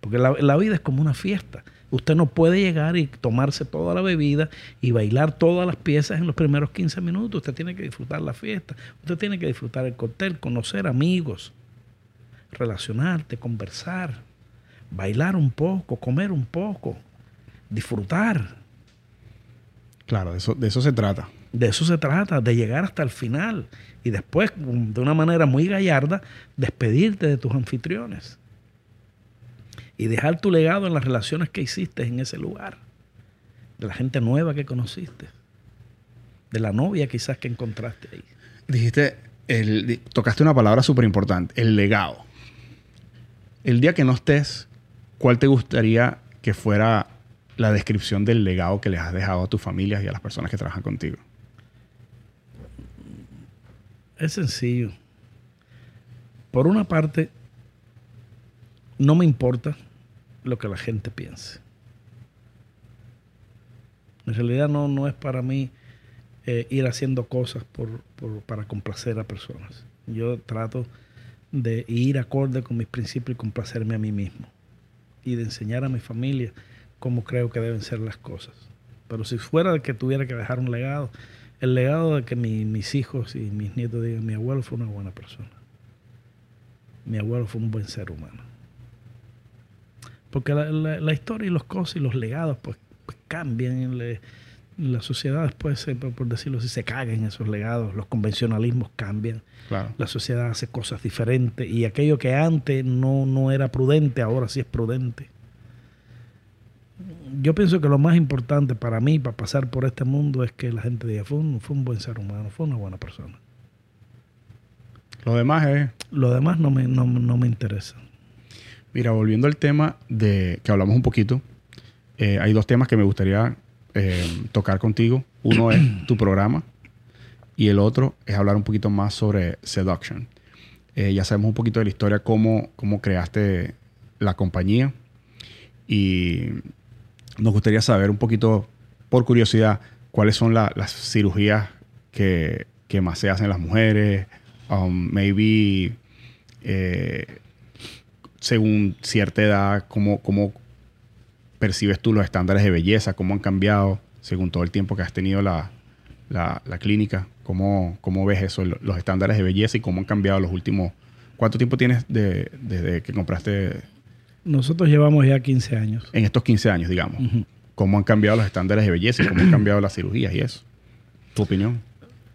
Porque la vida es como una fiesta. Usted no puede llegar y tomarse toda la bebida y bailar todas las piezas en los primeros 15 minutos. Usted tiene que disfrutar la fiesta. Usted tiene que disfrutar el cóctel, conocer amigos, relacionarte, conversar, bailar un poco, comer un poco, disfrutar. Claro, de eso, de eso se trata. De eso se trata, de llegar hasta el final y después, de una manera muy gallarda, despedirte de tus anfitriones y dejar tu legado en las relaciones que hiciste en ese lugar, de la gente nueva que conociste, de la novia quizás que encontraste ahí. Dijiste, el, tocaste una palabra súper importante, el legado. El día que no estés, ¿cuál te gustaría que fuera la descripción del legado que les has dejado a tus familias y a las personas que trabajan contigo? Es sencillo. Por una parte, no me importa lo que la gente piense. En realidad no, no es para mí eh, ir haciendo cosas por, para complacer a personas. Yo trato de ir acorde con mis principios y complacerme a mí mismo. Y de enseñar a mi familia cómo creo que deben ser las cosas. Pero si fuera de que tuviera que dejar un legado, el legado de que mis hijos y mis nietos digan, mi abuelo fue una buena persona. Mi abuelo fue un buen ser humano Porque la, historia y los cosas y los legados pues, pues cambian. la sociedad después, por decirlo así, se caga en esos legados. Los convencionalismos cambian. La sociedad hace cosas diferentes. Y aquello que antes no, no era prudente, ahora sí es prudente. Yo pienso que lo más importante para mí, para pasar por este mundo, es que la gente diga, fue un, fue un buen ser humano, fue una buena persona. Lo demás es... Lo demás no me, no, no me interesa. Mira, volviendo al tema de que hablamos un poquito, eh, hay dos temas que me gustaría eh, tocar contigo. Uno es tu programa y el otro es hablar un poquito más sobre Seduction. Eh, ya sabemos un poquito de la historia, cómo, cómo creaste la compañía y nos gustaría saber un poquito, por curiosidad, cuáles son las cirugías que, que, más se hacen las mujeres, um, maybe según cierta edad, cómo, cómo percibes tú los estándares de belleza, cómo han cambiado según todo el tiempo que has tenido la, clínica, ¿Cómo, cómo ves eso, los estándares de belleza y cómo han cambiado los últimos... ¿Cuánto tiempo tienes desde que compraste? Nosotros llevamos ya 15 años. En estos 15 años, digamos. ¿Cómo han cambiado los estándares de belleza y cómo han cambiado las cirugías y eso? ¿Tu opinión?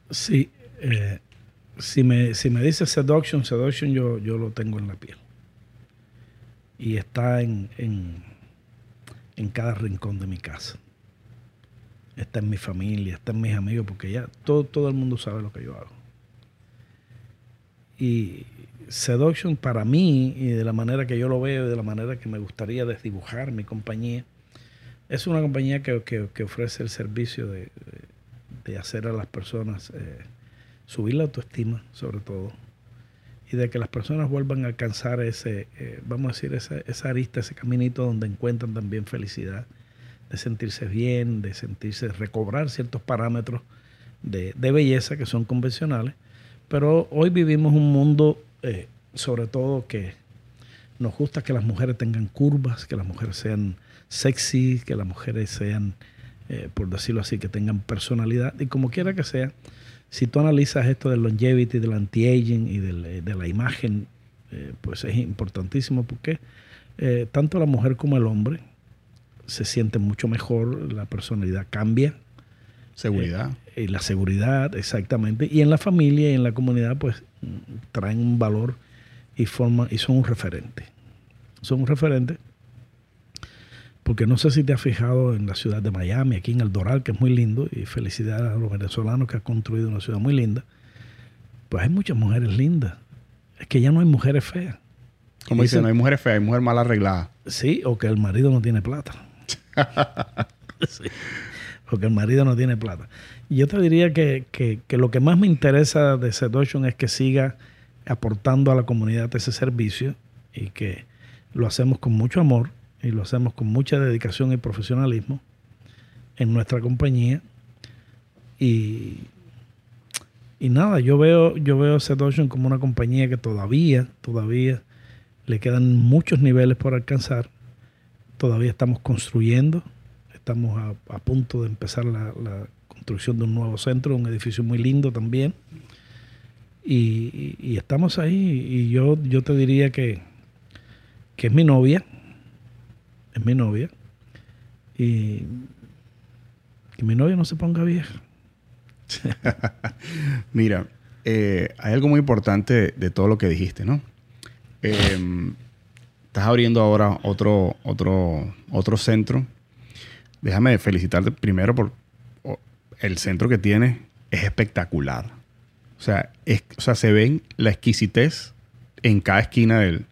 Sí. Eh, si, me, si me dices seduction, seduction yo, yo lo tengo en la piel y está en, en, cada rincón de mi casa. Está en mi familia, está en mis amigos, porque ya todo, todo el mundo sabe lo que yo hago. Y Seduction para mí, y de la manera que yo lo veo, y de la manera que me gustaría desdibujar mi compañía, es una compañía que, ofrece el servicio de, hacer a las personas eh, subir la autoestima, sobre todo, y de que las personas vuelvan a alcanzar ese, eh, vamos a decir, esa, esa arista, ese caminito donde encuentran también felicidad, de sentirse bien, de sentirse, recobrar ciertos parámetros de, belleza que son convencionales. Pero hoy vivimos un mundo, eh, sobre todo, que nos gusta que las mujeres tengan curvas, que las mujeres sean sexy, que las mujeres sean, eh, por decirlo así, que tengan personalidad. Y como quiera que sea, si tú analizas esto del longevity, del anti-aging y de la imagen, eh, pues es importantísimo porque eh, tanto la mujer como el hombre se sienten mucho mejor, la personalidad cambia. Seguridad. Eh, y la seguridad, exactamente. Y en la familia y en la comunidad, pues traen un valor y, forman, y son un referente. Son un referente porque no sé si te has fijado en la ciudad de Miami, aquí en El Doral, que es muy lindo, y felicidades a los venezolanos que han construido una ciudad muy linda. Pues hay muchas mujeres lindas. Es que ya no hay mujeres feas. Como dicen, no hay mujeres feas, hay mujeres mal arregladas. Sí, o que el marido no tiene plata. sí, o que el marido no tiene plata. Y yo te diría que, que, que lo que más me interesa de Seduction es que siga aportando a la comunidad ese servicio y que lo hacemos con mucho amor y lo hacemos con mucha dedicación y profesionalismo en nuestra compañía. Y, y nada, yo veo, yo veo Seduction como una compañía que todavía, todavía le quedan muchos niveles por alcanzar. Todavía estamos construyendo, estamos a, punto de empezar la, construcción de un nuevo centro, un edificio muy lindo también. Y, estamos ahí y yo, yo te diría que, que es mi novia, es mi novia, y que mi novia no se ponga vieja. Mira, eh, hay algo muy importante de todo lo que dijiste, ¿no? Em, estás abriendo ahora otro, otro, otro centro. Déjame felicitarte primero por el centro que tienes. Es espectacular. O sea, o sea se ven la exquisitez en cada esquina del,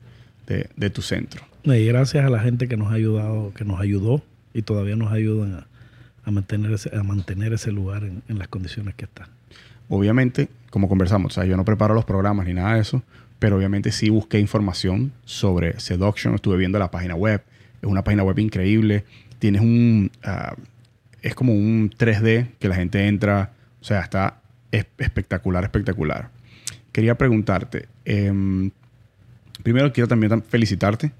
de tu centro. Y gracias a la gente que nos ha ayudado, que nos ayudó y todavía nos ayudan a, mantener, ese, a mantener ese lugar en, las condiciones que está. Obviamente, como conversamos, o sea, yo no preparo los programas ni nada de eso, pero obviamente sí busqué información sobre Seduction, estuve viendo la página web, es una página web increíble, tienes un, ah, es como un 3D que la gente entra, o sea, está espectacular, espectacular. Quería preguntarte, em, primero quiero también felicitarte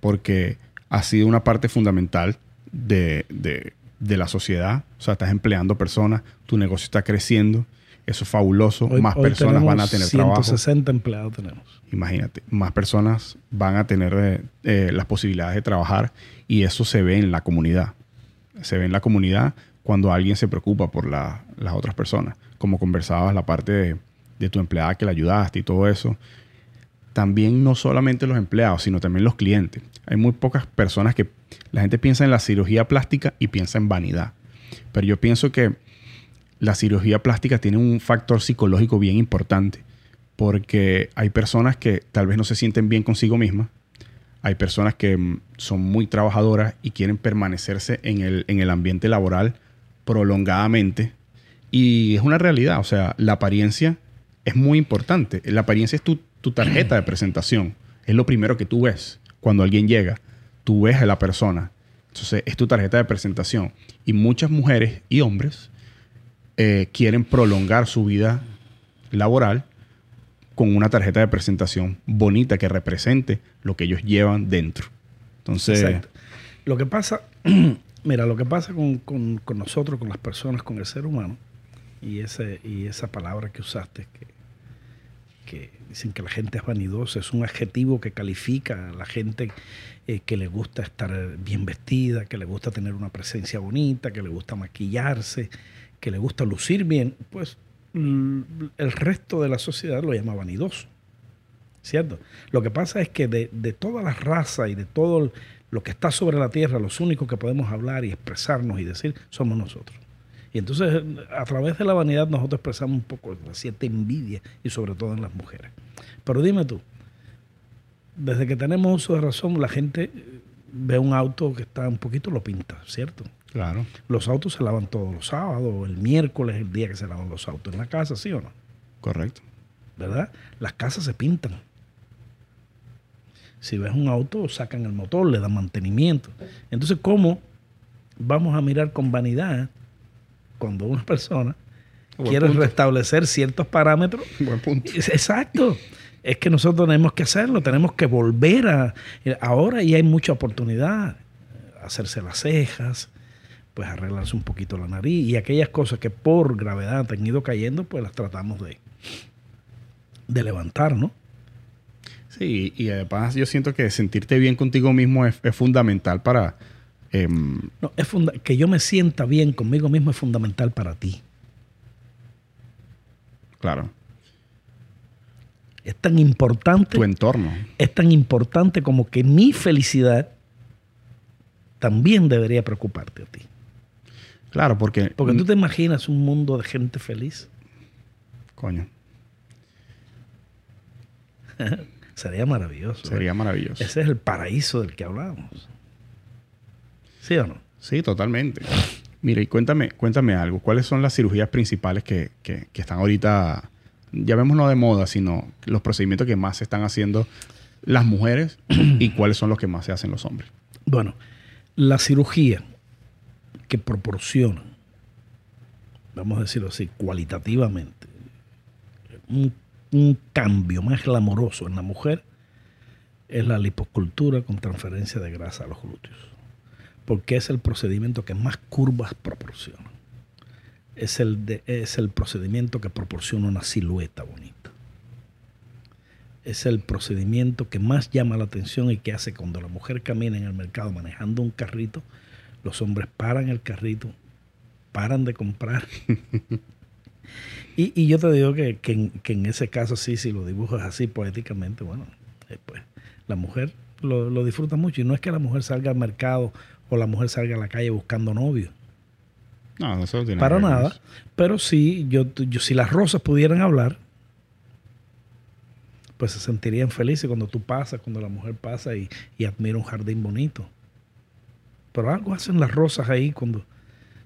porque ha sido una parte fundamental de, la sociedad. O sea, estás empleando personas, tu negocio está creciendo. Eso es fabuloso. más personas van a tener 160 empleados tenemos. Imagínate, más personas van a tener eh, eh, las posibilidades de trabajar y eso se ve en la comunidad. Se ve en la comunidad cuando alguien se preocupa por las otras personas. Como conversabas la parte de, de tu empleada que la ayudaste y todo eso. También no solamente los empleados, sino también los clientes. Hay muy pocas personas que la gente piensa en la cirugía plástica y piensa en vanidad. Pero yo pienso que la cirugía plástica tiene un factor psicológico bien importante, porque hay personas que tal vez no se sienten bien consigo mismas, hay personas que mm, son muy trabajadoras y quieren permanecerse en el, en el ambiente laboral prolongadamente, y es una realidad, o sea, la apariencia es muy importante, la apariencia es tu, tu tarjeta de presentación, es lo primero que tú ves cuando alguien llega, tú ves a la persona, entonces es tu tarjeta de presentación, y muchas mujeres y hombres, eh, quieren prolongar su vida laboral con una tarjeta de presentación bonita que represente lo que ellos llevan dentro. Entonces, lo que pasa, mira, lo que pasa con, nosotros, con las personas, con el ser humano, y, ese, y esa palabra que usaste, que, dicen que la gente es vanidosa, es un adjetivo que califica a la gente eh, que le gusta estar bien vestida, que le gusta tener una presencia bonita, que le gusta maquillarse, que le gusta lucir bien, pues el resto de la sociedad lo llama vanidoso. ¿Cierto? Lo que pasa es que de, de todas las razas y de todo lo que está sobre la tierra, los únicos que podemos hablar y expresarnos y decir somos nosotros. Y entonces a través de la vanidad nosotros expresamos un poco la cierta envidia y sobre todo en las mujeres. Pero dime tú, desde que tenemos uso de razón, la gente ve un auto que está un poquito, lo pinta, ¿cierto? Claro. Los autos se lavan todos los sábados, el miércoles el día que se lavan los autos en la casa, ¿sí o no? Correcto. ¿Verdad? Las casas se pintan. Si ves un auto, sacan el motor, le dan mantenimiento. Entonces, ¿cómo vamos a mirar con vanidad cuando una persona quiere restablecer ciertos parámetros? Buen punto. Exacto. Es que nosotros tenemos que hacerlo, tenemos que volver a... Ahora y hay mucha oportunidad. Hacerse las cejas, pues arreglarse un poquito la nariz y aquellas cosas que por gravedad han ido cayendo, pues las tratamos de, de levantar, ¿no? Sí, y además yo siento que sentirte bien contigo mismo es, fundamental para... Em, no, es que yo me sienta bien conmigo mismo es fundamental para ti. Claro. Es tan importante. Tu entorno. Es tan importante como que mi felicidad también debería preocuparte a ti. Claro, porque... Porque tú te imaginas un mundo de gente feliz. Coño. Sería maravilloso. Sería maravilloso. Ese es el paraíso del que hablábamos. ¿Sí o no? Sí, totalmente. Mira, y cuéntame, cuéntame algo. ¿Cuáles son las cirugías principales que, que, que están ahorita, ya vemos no de moda, sino los procedimientos que más se están haciendo las mujeres y cuáles son los que más se hacen los hombres? Bueno, la cirugía que proporcionan, vamos a decirlo así, cualitativamente, un, cambio más glamoroso en la mujer es la liposcultura con transferencia de grasa a los glúteos. Porque es el procedimiento que más curvas proporciona. Es el, es el procedimiento que proporciona una silueta bonita. Es el procedimiento que más llama la atención y que hace cuando la mujer camina en el mercado manejando un carrito, los hombres paran el carrito, paran de comprar. y, yo te digo que, en, ese caso sí, si lo dibujas así poéticamente, bueno, eh, pues la mujer lo, disfruta mucho. Y no es que la mujer salga al mercado o la mujer salga a la calle buscando novio. No, no tiene Para nada. Pero sí, yo, yo, si las rosas pudieran hablar, pues se sentirían felices cuando tú pasas, cuando la mujer pasa y, y admira un jardín bonito. Pero algo hacen las rosas ahí cuando,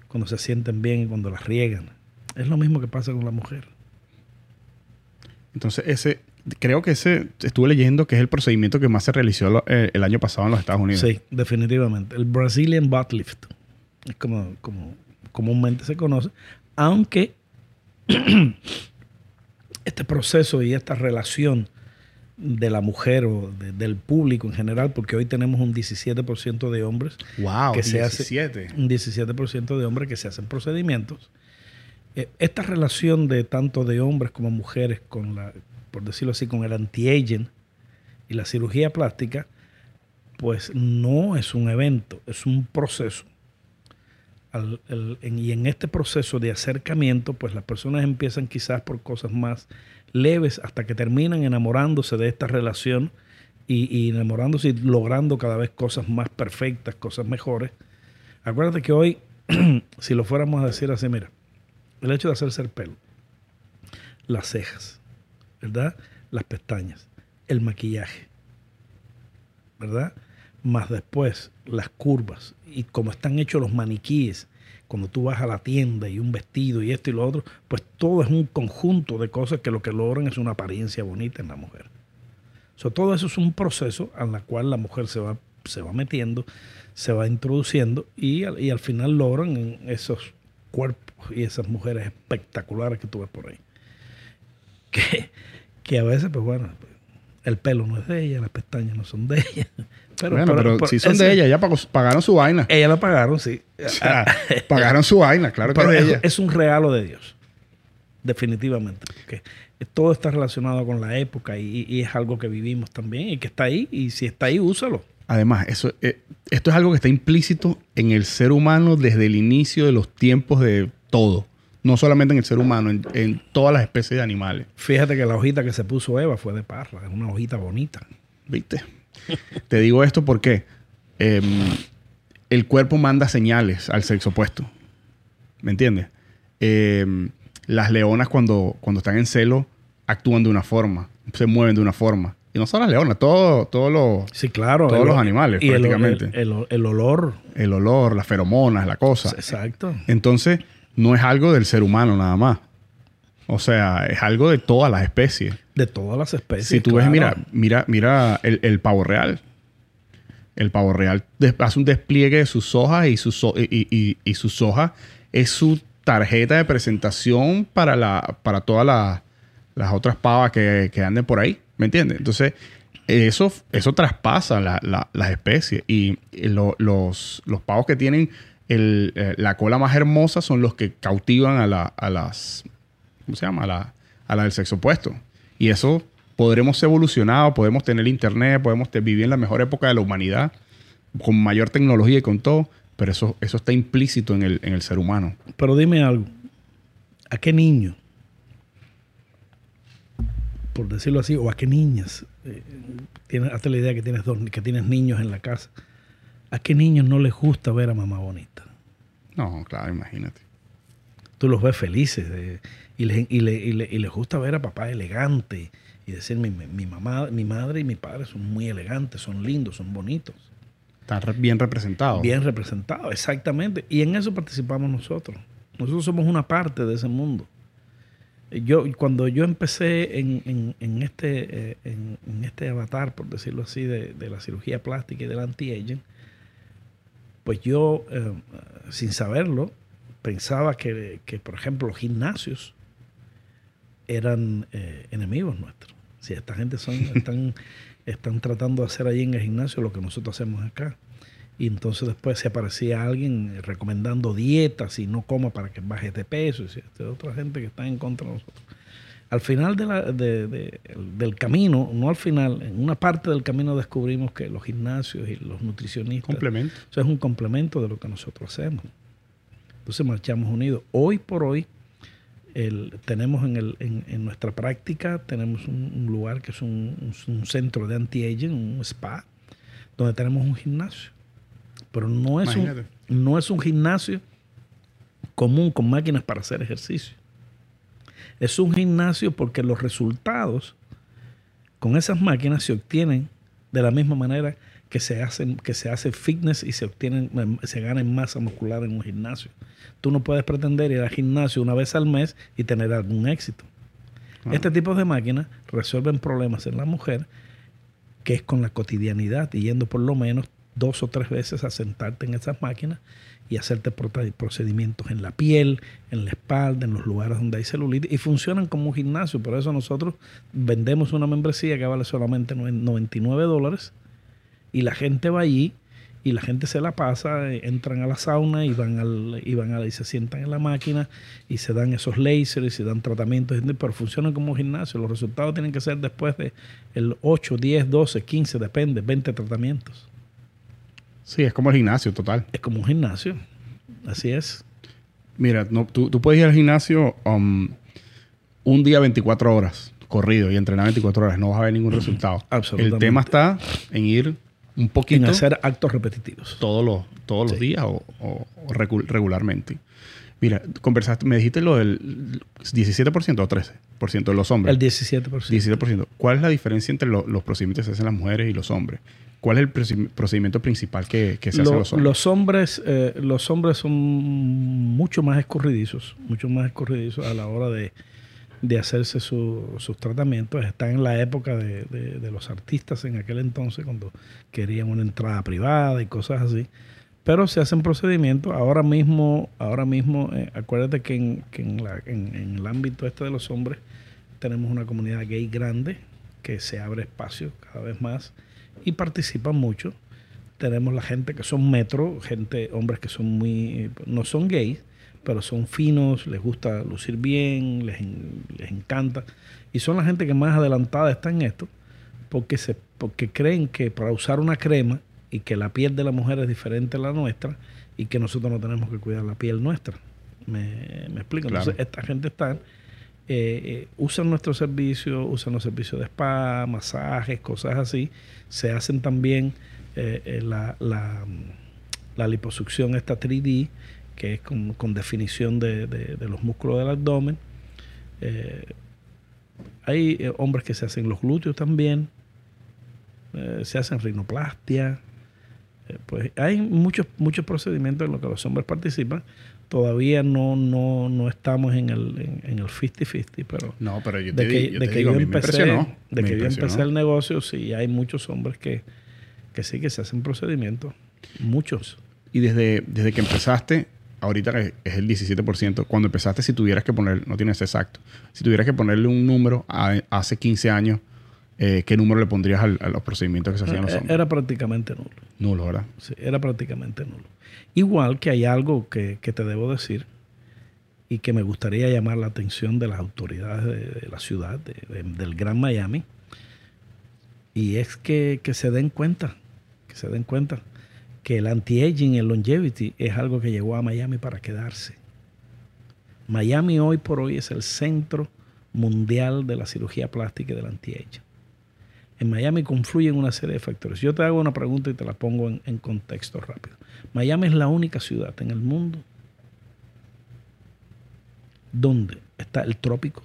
cuando se sienten bien y cuando las riegan. Es lo mismo que pasa con la mujer. Entonces, ese, creo que ese, estuve leyendo que es el procedimiento que más se realizó eh, el año pasado en los Estados Unidos. Sí, definitivamente. El Brazilian Butt Lift. Es como, como comúnmente se conoce. Aunque este proceso y esta relación de la mujer o del público en general, porque hoy tenemos un 17% de hombres wow, que 17. se hace un 17% de hombres que se hacen procedimientos. eh, esta relación de tanto de hombres como mujeres con la, por decirlo así, con el anti-aging y la cirugía plástica, pues no es un evento, es un proceso. y en este proceso de acercamiento, pues las personas empiezan quizás por cosas más leves hasta que terminan enamorándose de esta relación y, y enamorándose y logrando cada vez cosas más perfectas, cosas mejores. Acuérdate que hoy, si lo fuéramos a decir así, mira, el hecho de hacerse el pelo, las cejas, ¿verdad? Las pestañas, el maquillaje, ¿verdad? Más después las curvas y como están hechos los maniquíes, cuando tú vas a la tienda y un vestido y esto y lo otro, pues todo es un conjunto de cosas que lo que logran es una apariencia bonita en la mujer. todo eso es un proceso en la cual la mujer se va, se va metiendo, se va introduciendo y, y al final logran esos cuerpos y esas mujeres espectaculares que tú ves por ahí. Que, que a veces, pues bueno, el pelo no es de ella, las pestañas no son de ella. Pero, bueno, pero, si son de ella, ya pagaron su vaina. Ella la pagaron, sí. pagaron su vaina, claro que pero es, ella. es un regalo de Dios, definitivamente. Porque todo está relacionado con la época y, y, es algo que vivimos también y que está ahí. Y si está ahí, úsalo. Además, eso, eh, esto es algo que está implícito en el ser humano desde el inicio de los tiempos de todo. No solamente en el ser humano, en, todas las especies de animales. Fíjate que la hojita que se puso Eva fue de parra, es una hojita bonita. ¿Viste? Te digo esto porque em, el cuerpo manda señales al sexo opuesto. ¿Me entiendes? Em, las leonas cuando, cuando están en celo actúan de una forma, se mueven de una forma. Y no solo las leonas, todos todo los, sí, claro, todos los animales prácticamente. El, el, olor. El olor, las feromonas, la cosa. Exacto. Entonces, no es algo del ser humano nada más. O sea, es algo de todas las especies. De todas las especies. Si tú ves, mira, mira, mira el, pavo real. El pavo real hace un despliegue de sus hojas y sus, y, y, sus hojas es su tarjeta de presentación para, la, para todas las otras pavas que, que, anden por ahí. ¿Me entiendes? Entonces, eso, eso traspasa las especies. Y los, los pavos que tienen eh, la cola más hermosa son los que cautivan a, la, a las, ¿cómo se llama? A la, a la del sexo opuesto. Y eso podremos evolucionar, podemos tener internet, podemos vivir en la mejor época de la humanidad, con mayor tecnología y con todo, pero eso, eso está implícito en el, en el ser humano. Pero dime algo, ¿a qué niño, por decirlo así, o a qué niñas, eh, la idea que tienes, dos, que tienes niños en la casa, ¿A qué niños no les gusta ver a mamá bonita? No, claro, imagínate. Tú los ves felices y, les, y, les gusta ver a papá elegante y decir, mi, mamá, mi madre y mi padre son muy elegantes, son lindos, son bonitos. Están bien representados. Bien representados, exactamente. Y en eso participamos nosotros. Nosotros somos una parte de ese mundo. Yo, cuando yo empecé en, este, eh, en, este avatar, por decirlo así, de, de la cirugía plástica y del anti-aging, pues yo, eh, sin saberlo, pensaba que, por ejemplo, los gimnasios eran eh, enemigos nuestros. Si esta gente son, están, están tratando de hacer allí en el gimnasio lo que nosotros hacemos acá. Y entonces después se aparecía alguien recomendando dietas y no coma para que baje de peso. Y otra gente que está en contra de nosotros al final del camino, no al final, en una parte del camino descubrimos que los gimnasios y los nutricionistas. Complemento. Eso es un complemento de lo que nosotros hacemos. Entonces marchamos unidos. Hoy por hoy tenemos en, nuestra práctica, tenemos un, lugar que es un, centro de anti-aging, un spa, donde tenemos un gimnasio. Pero no es, un, no es un gimnasio común con máquinas para hacer ejercicio. Es un gimnasio porque los resultados con esas máquinas se obtienen de la misma manera que se hacen, que se hace fitness y se obtienen, se gana en masa muscular en un gimnasio. Tú no puedes pretender ir al gimnasio una vez al mes y tener algún éxito. Ah. Este tipo de máquinas resuelven problemas en la mujer que es con la cotidianidad y yendo por lo menos dos o tres veces a sentarte en esas máquinas y hacerte procedimientos en la piel, en la espalda, en los lugares donde hay celulitis y funcionan como un gimnasio. Por eso nosotros vendemos una membresía que vale solamente 99 dólares y la gente va allí y la gente se la pasa, eh, entran a la sauna y van, al, y van a, y se sientan en la máquina y se dan esos lasers y se dan tratamientos, pero funcionan como gimnasio. Los resultados tienen que ser después de el 8, 10, 12, 15, depende, 20 tratamientos. Sí, es como el gimnasio total. Es como un gimnasio, así es. Mira, no, tú, tú puedes ir al gimnasio um, un día 24 horas corrido y entrenar 24 horas, no vas a ver ningún resultado. Absolutamente. El tema está en ir un poquito. En hacer actos repetitivos. Todos los, todos los días o, o, regularmente. Mira, conversaste, me dijiste lo del 17% o 13% de los hombres. El 17%. 17%. ¿Cuál es la diferencia entre los procedimientos que se hacen las mujeres y los hombres? ¿Cuál es el procedimiento principal que, se hace los hombres? Los hombres, eh, los hombres son mucho más escorridizos, mucho más escorridizos a la hora de, de hacerse sus tratamientos. Están en la época de, los artistas en aquel entonces, cuando querían una entrada privada y cosas así. Pero se hacen procedimientos. Ahora mismo, ahora mismo eh, acuérdate que, en, en, el ámbito este de los hombres tenemos una comunidad gay grande que se abre espacio cada vez más y participan mucho. Tenemos la gente que son metro, gente, hombres que son muy, no son gays, pero son finos, les gusta lucir bien, les, les encanta. Y son la gente que más adelantada está en esto, porque, se, porque creen que para usar una crema y que la piel de la mujer es diferente a la nuestra y que nosotros no tenemos que cuidar la piel nuestra. ¿Me, me explico? Entonces, esta gente está, eh, eh, usan nuestros servicios, usan los servicios de spa, masajes, cosas así. Se hacen también eh, la, la, la liposucción esta 3D que es con, definición de, los músculos del abdomen. Eh, hay eh, hombres que se hacen los glúteos también, eh, se hacen rinoplastia. Pues hay muchos, muchos procedimientos en los que los hombres participan. Todavía no, no, no estamos en el, en, el 50-50, pero, no, pero yo de que, de que yo empecé, de que yo empecé el negocio, sí, hay muchos hombres que, que sí que se hacen procedimientos. Muchos. Y desde, desde que empezaste, ahorita es el 17%. Cuando empezaste, si tuvieras que poner, no tienes exacto, si tuvieras que ponerle un número a, hace 15 años, eh, ¿qué número le pondrías a los procedimientos que se hacían los eh, hombres? Era prácticamente nulo. Nulo, ¿verdad? Sí, era prácticamente nulo. Igual que hay algo que, te debo decir y que me gustaría llamar la atención de las autoridades de, la ciudad, del Gran Miami, y es que, que se den cuenta, que se den cuenta que el anti-aging, el longevity, es algo que llegó a Miami para quedarse. Miami hoy por hoy es el centro mundial de la cirugía plástica y del anti-aging. En Miami confluyen una serie de factores. Yo te hago una pregunta y te la pongo en, en contexto rápido. Miami es la única ciudad en el mundo donde está el trópico,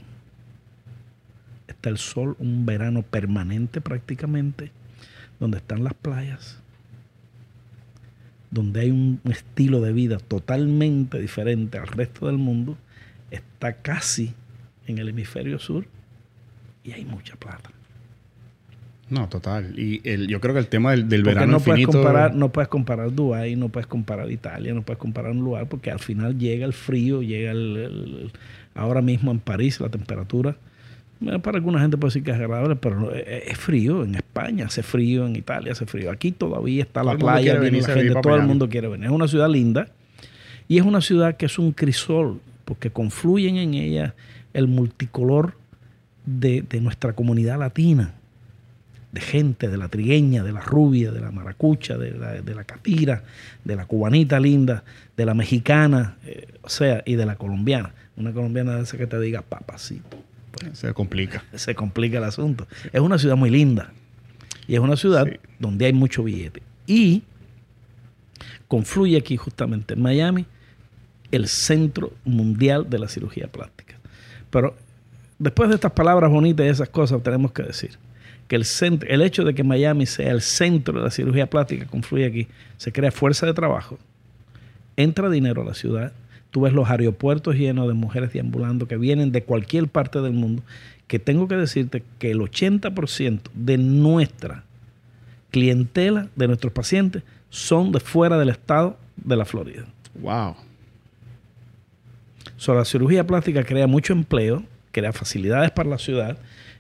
está el sol, un verano permanente prácticamente, donde están las playas, donde hay un estilo de vida totalmente diferente al resto del mundo, está casi en el hemisferio sur y hay mucha plata. No, total. Y el, yo creo que el tema del, del verano no puedes comparar, no puedes comparar Dubái, no puedes comparar Italia, no puedes comparar un lugar porque al final llega el frío, llega el ahora mismo en París la temperatura eh, para alguna gente puede decir que es agradable, pero eh, es frío. En España hace frío, en Italia hace frío. Aquí todavía está la playa, viene la gente, todo el mundo quiere venir. Es una ciudad linda y es una ciudad que es un crisol, porque confluyen en ella el multicolor de, nuestra comunidad latina, de gente, de la trigueña, de la rubia, de la maracucha, de la, de la catira, de la cubanita linda, de la mexicana, eh, o sea, y de la colombiana. Una colombiana de esa que te diga papacito se complica. Se complica el asunto. Es una ciudad muy linda. Y es una ciudad donde hay mucho billete. Y confluye aquí justamente en Miami el centro mundial de la cirugía plástica. Pero después de estas palabras bonitas y esas cosas, tenemos que decir que el, centro, el hecho de que Miami sea el centro de la cirugía plástica confluye aquí, se crea fuerza de trabajo, entra dinero a la ciudad Tú ves los aeropuertos llenos de mujeres deambulando que vienen de cualquier parte del mundo, que tengo que decirte que el 80% de nuestra clientela, de nuestros pacientes, son de fuera del estado de la Florida. Wow. So, la cirugía plástica crea mucho empleo, crea facilidades para la ciudad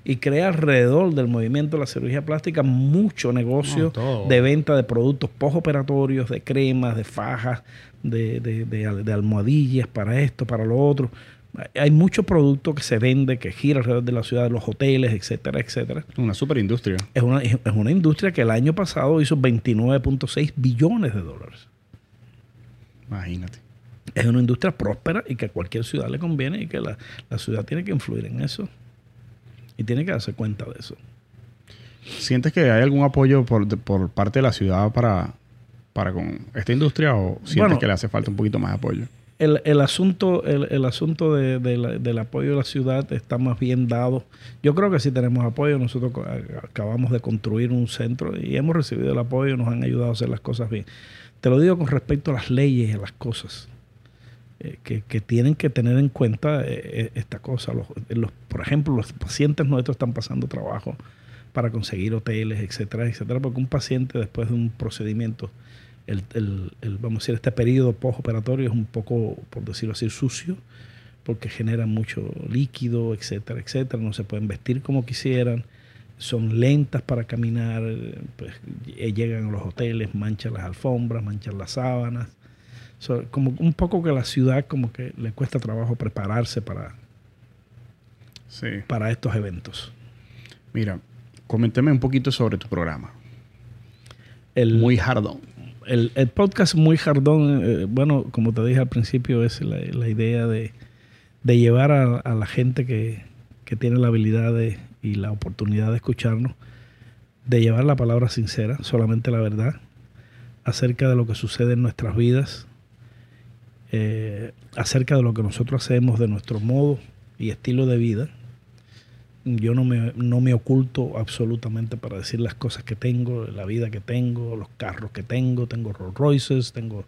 y crea alrededor del movimiento de la cirugía plástica mucho negocio de venta de productos postoperatorios, de cremas, de fajas, de, de, almohadillas para esto, para lo otro. Hay mucho producto que se vende, que gira alrededor de la ciudad, los hoteles, etcétera, etcétera. Una super industria. Es una, es una industria que el año pasado hizo 29.6 billones de dólares. Imagínate. Es una industria próspera y que a cualquier ciudad le conviene y que la, ciudad tiene que influir en eso. Y tiene que darse cuenta de eso. ¿Sientes que hay algún apoyo por, por parte de la ciudad para, para con esta industria o sientes que le hace falta un poquito más de apoyo? El, el asunto, el, el asunto de, del apoyo de la ciudad está más bien dado. Yo creo que sí tenemos apoyo. Nosotros acabamos de construir un centro y hemos recibido el apoyo, nos han ayudado a hacer las cosas bien. Te lo digo con respecto a las leyes y a las cosas. Eh, que, tienen que tener en cuenta eh, eh, esta cosa. Los, por ejemplo, los pacientes nuestros están pasando trabajo para conseguir hoteles, etcétera, etcétera, porque un paciente después de un procedimiento, el, vamos a decir, este periodo postoperatorio es un poco, por decirlo así, sucio, porque genera mucho líquido, etcétera, etcétera, no se pueden vestir como quisieran, son lentas para caminar, pues, llegan a los hoteles, manchan las alfombras, manchan las sábanas, como un poco que la ciudad como que le cuesta trabajo prepararse para, para estos eventos. Mira, coménteme un poquito sobre tu programa. El, Muy Jardón. El, podcast Muy Jardón, eh, bueno, como te dije al principio, es la, idea de, llevar a, la gente que, tiene la habilidad y la oportunidad de escucharnos, de llevar la palabra sincera, solamente la verdad, acerca de lo que sucede en nuestras vidas, eh, acerca de lo que nosotros hacemos, de nuestro modo y estilo de vida. Yo no me, no me oculto absolutamente para decir las cosas que tengo, la vida que tengo, los carros que tengo. Tengo Rolls Royces, tengo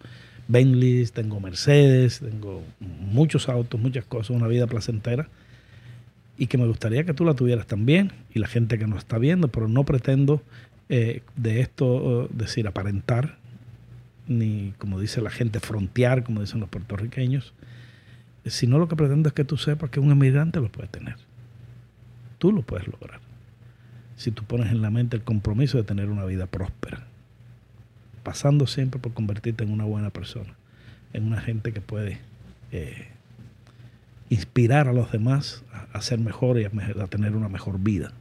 Bentleys, tengo Mercedes, tengo muchos autos, muchas cosas, una vida placentera. Y que me gustaría que tú la tuvieras también y la gente que nos está viendo, pero no pretendo eh, de esto decir aparentar ni, como dice la gente, frontear, como dicen los puertorriqueños, sino lo que pretendo es que tú sepas que un emigrante lo puede tener. Tú lo puedes lograr. Si tú pones en la mente el compromiso de tener una vida próspera, pasando siempre por convertirte en una buena persona, en una gente que puede eh, inspirar a los demás a, ser mejor y a, tener una mejor vida.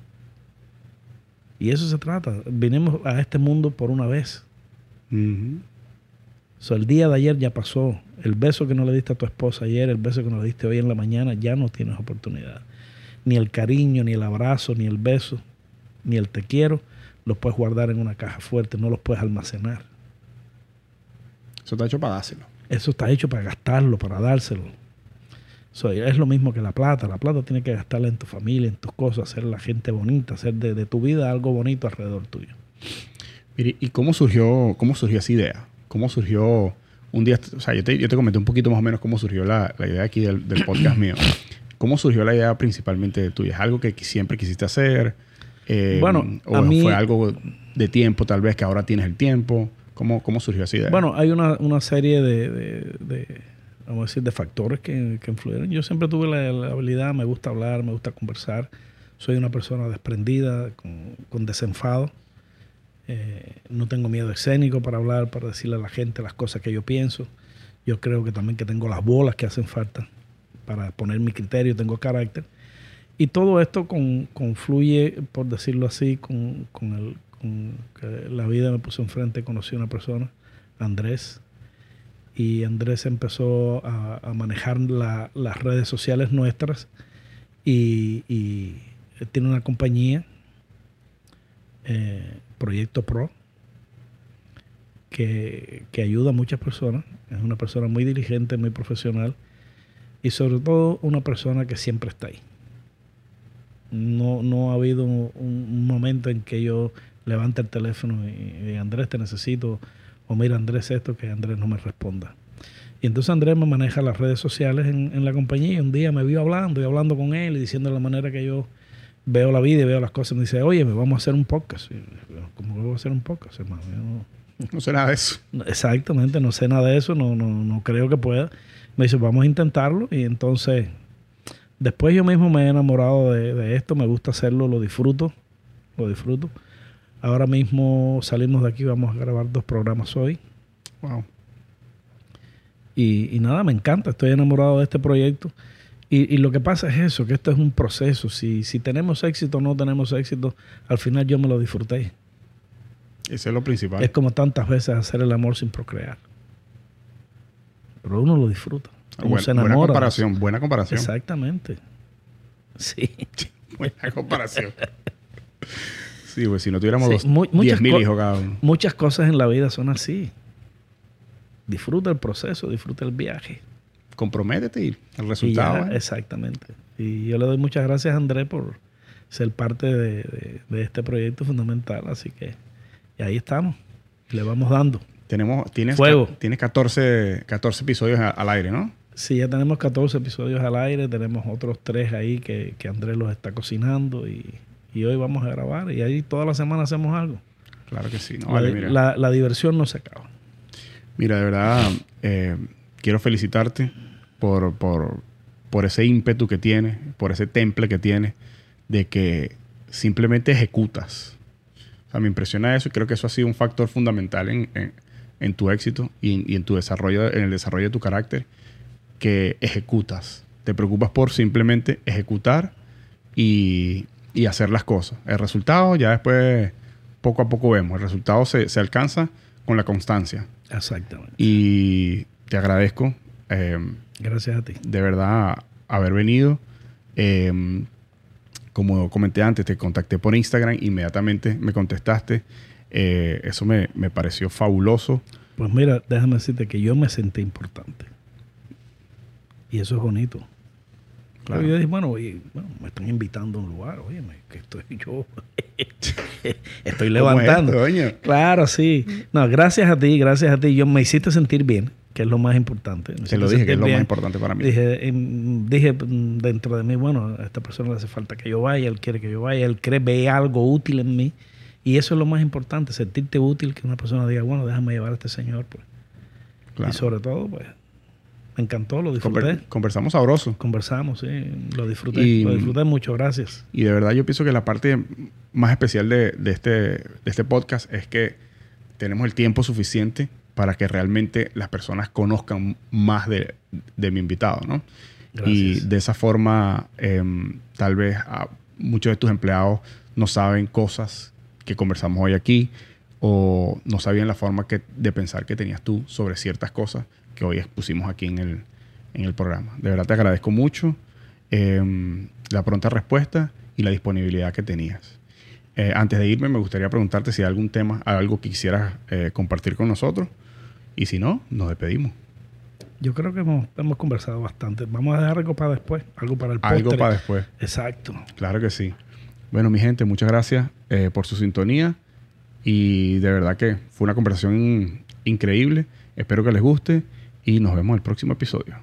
Y eso se trata. Vinimos a este mundo por una vez el día de ayer ya pasó. El beso que no le diste a tu esposa ayer, el beso que no le diste hoy en la mañana, ya no tienes oportunidad. Ni el cariño, ni el abrazo, ni el beso, ni el te quiero, los puedes guardar en una caja fuerte, no los puedes almacenar. Eso está hecho para dárselo. Eso está hecho para gastarlo, para dárselo. es lo mismo que la plata. La plata tiene que gastarla en tu familia, en tus cosas, hacer la gente bonita, hacer de, de tu vida algo bonito alrededor tuyo. ¿y cómo surgió, cómo surgió esa idea? ¿Cómo surgió un día? O sea, yo te, yo te comenté un poquito más o menos cómo surgió la, idea aquí del, podcast mío. ¿Cómo surgió la idea principalmente tuya? ¿Es algo que siempre quisiste hacer? Eh, bueno, ¿O fue algo de tiempo tal vez que ahora tienes el tiempo? ¿Cómo, cómo surgió esa idea? Bueno, hay una, serie de, vamos a decir, de factores que, que influyeron. Yo siempre tuve la, habilidad, me gusta hablar, me gusta conversar. Soy una persona desprendida, con, con desenfado. Eh, no tengo miedo escénico para hablar, para decirle a la gente las cosas que yo pienso. Yo creo que también que tengo las bolas que hacen falta para poner mi criterio, tengo carácter. Y todo esto confluye, por decirlo así, con, el, que la vida me puso enfrente, conocí a una persona, Andrés, y Andrés empezó a, manejar las redes sociales nuestras y, y tiene una compañía eh, Proyecto Pro, que, ayuda a muchas personas. Es una persona muy diligente, muy profesional y sobre todo una persona que siempre está ahí. No, no ha habido un, momento en que yo levante el teléfono y, diga, Andrés, te necesito, o mira, Andrés, esto, que Andrés no me responda. Y entonces Andrés me maneja las redes sociales en, en la compañía y un día me vio hablando y hablando con él y diciendo la manera que yo veo la vida y veo las cosas, me dice, oye, me vamos a hacer un podcast. ¿Cómo voy a hacer un podcast, hermano? no, sé nada de eso. Exactamente, no sé nada de eso, no, no, no creo que pueda. Me dice, vamos a intentarlo. Y entonces después yo mismo me he enamorado de, de esto, me gusta hacerlo, lo disfruto, lo disfruto. Ahora mismo salimos de aquí, vamos a grabar dos programas hoy. Wow. Y, y nada, me encanta, estoy enamorado de este proyecto. Y, y lo que pasa es eso, que esto es un proceso. Si, si tenemos éxito o no tenemos éxito, al final yo me lo disfruté. Ese es lo principal. Es como tantas veces hacer el amor sin procrear. Pero uno lo disfruta. Uno buena, se buena enamora. comparación, buena comparación. Exactamente. Sí. Buena comparación. sí, pues si no tuviéramos Sí, dos- mu- muchas 10.000 co- hijos cada uno. Muchas cosas en la vida son así. Disfruta el proceso, disfruta el viaje. Comprométete y el Y resultado. ya, ¿eh? exactamente. Y yo le doy muchas gracias a André por ser parte de, de- de este proyecto fundamental. Así que y ahí estamos. Le vamos dando. Tenemos, tienes, Fuego. tienes 14, 14 episodios a- al aire, ¿no? Sí, ya tenemos 14 episodios al aire. Tenemos otros tres ahí que, que Andrés los está cocinando. Y, y hoy vamos a grabar. Y ahí toda la semana hacemos algo. Claro que sí. No, la, vale, mira. la- la diversión no se acaba. Mira, de verdad, eh, quiero felicitarte por, por, por ese ímpetu que tienes, por ese temple que tienes, de que simplemente ejecutas. O sea, me impresiona eso y creo que eso ha sido un factor fundamental en, en- en tu éxito y en, y en tu desarrollo, en el desarrollo de tu carácter, que ejecutas. Te preocupas por simplemente ejecutar y, y hacer las cosas. El resultado ya después, poco a poco vemos. El resultado se, se alcanza con la constancia. Exactamente. Y te agradezco eh, Gracias a ti. de verdad haber venido. Eh, como comenté antes, te contacté por Instagram, inmediatamente me contestaste. Eh, eso me, me pareció fabuloso. Pues mira, déjame decirte que yo me sentí importante. Y eso es bonito. Claro. Yo dije, bueno, oye, bueno, me están invitando a un lugar, oye, que estoy yo. estoy levantando. ¿Cómo es esto? Claro, sí. No, gracias a ti, gracias a ti. Yo me hiciste sentir bien, que es lo más importante. Te lo dije, que es lo más importante para mí. Dije, em, dije dentro de mí, bueno, a esta persona le hace falta que yo vaya, él quiere que yo vaya, él cree, ve algo útil en mí. Y eso es lo más importante, sentirte útil, que una persona diga, bueno, déjame llevar a este señor. Pues. Claro. Y sobre todo, pues, me encantó, lo disfruté. Conver- conversamos sabroso. Conversamos, sí, lo disfruté, Y- lo disfruté mucho, gracias. Y de verdad yo pienso que la parte más especial de, de este, de este podcast es que tenemos el tiempo suficiente para que realmente las personas conozcan más de, de mi invitado, ¿no? Y Gracias. de esa forma, em, tal vez a muchos de tus empleados no saben cosas que conversamos hoy aquí o no sabían la forma que, de pensar que tenías tú sobre ciertas cosas que hoy expusimos aquí en el, en el programa. De verdad te agradezco mucho em, la pronta respuesta y la disponibilidad que tenías. Eh, antes de irme, me gustaría preguntarte si hay algún tema, algo que quisieras eh, compartir con nosotros. Y si no, nos despedimos. Yo creo que hemos, hemos conversado bastante. Vamos a dejar algo para después, algo para el Algo postre. para después. Exacto. Claro que sí. Bueno, mi gente, muchas gracias eh, por su sintonía. Y de verdad que fue una conversación increíble. Espero que les guste y nos vemos en el próximo episodio.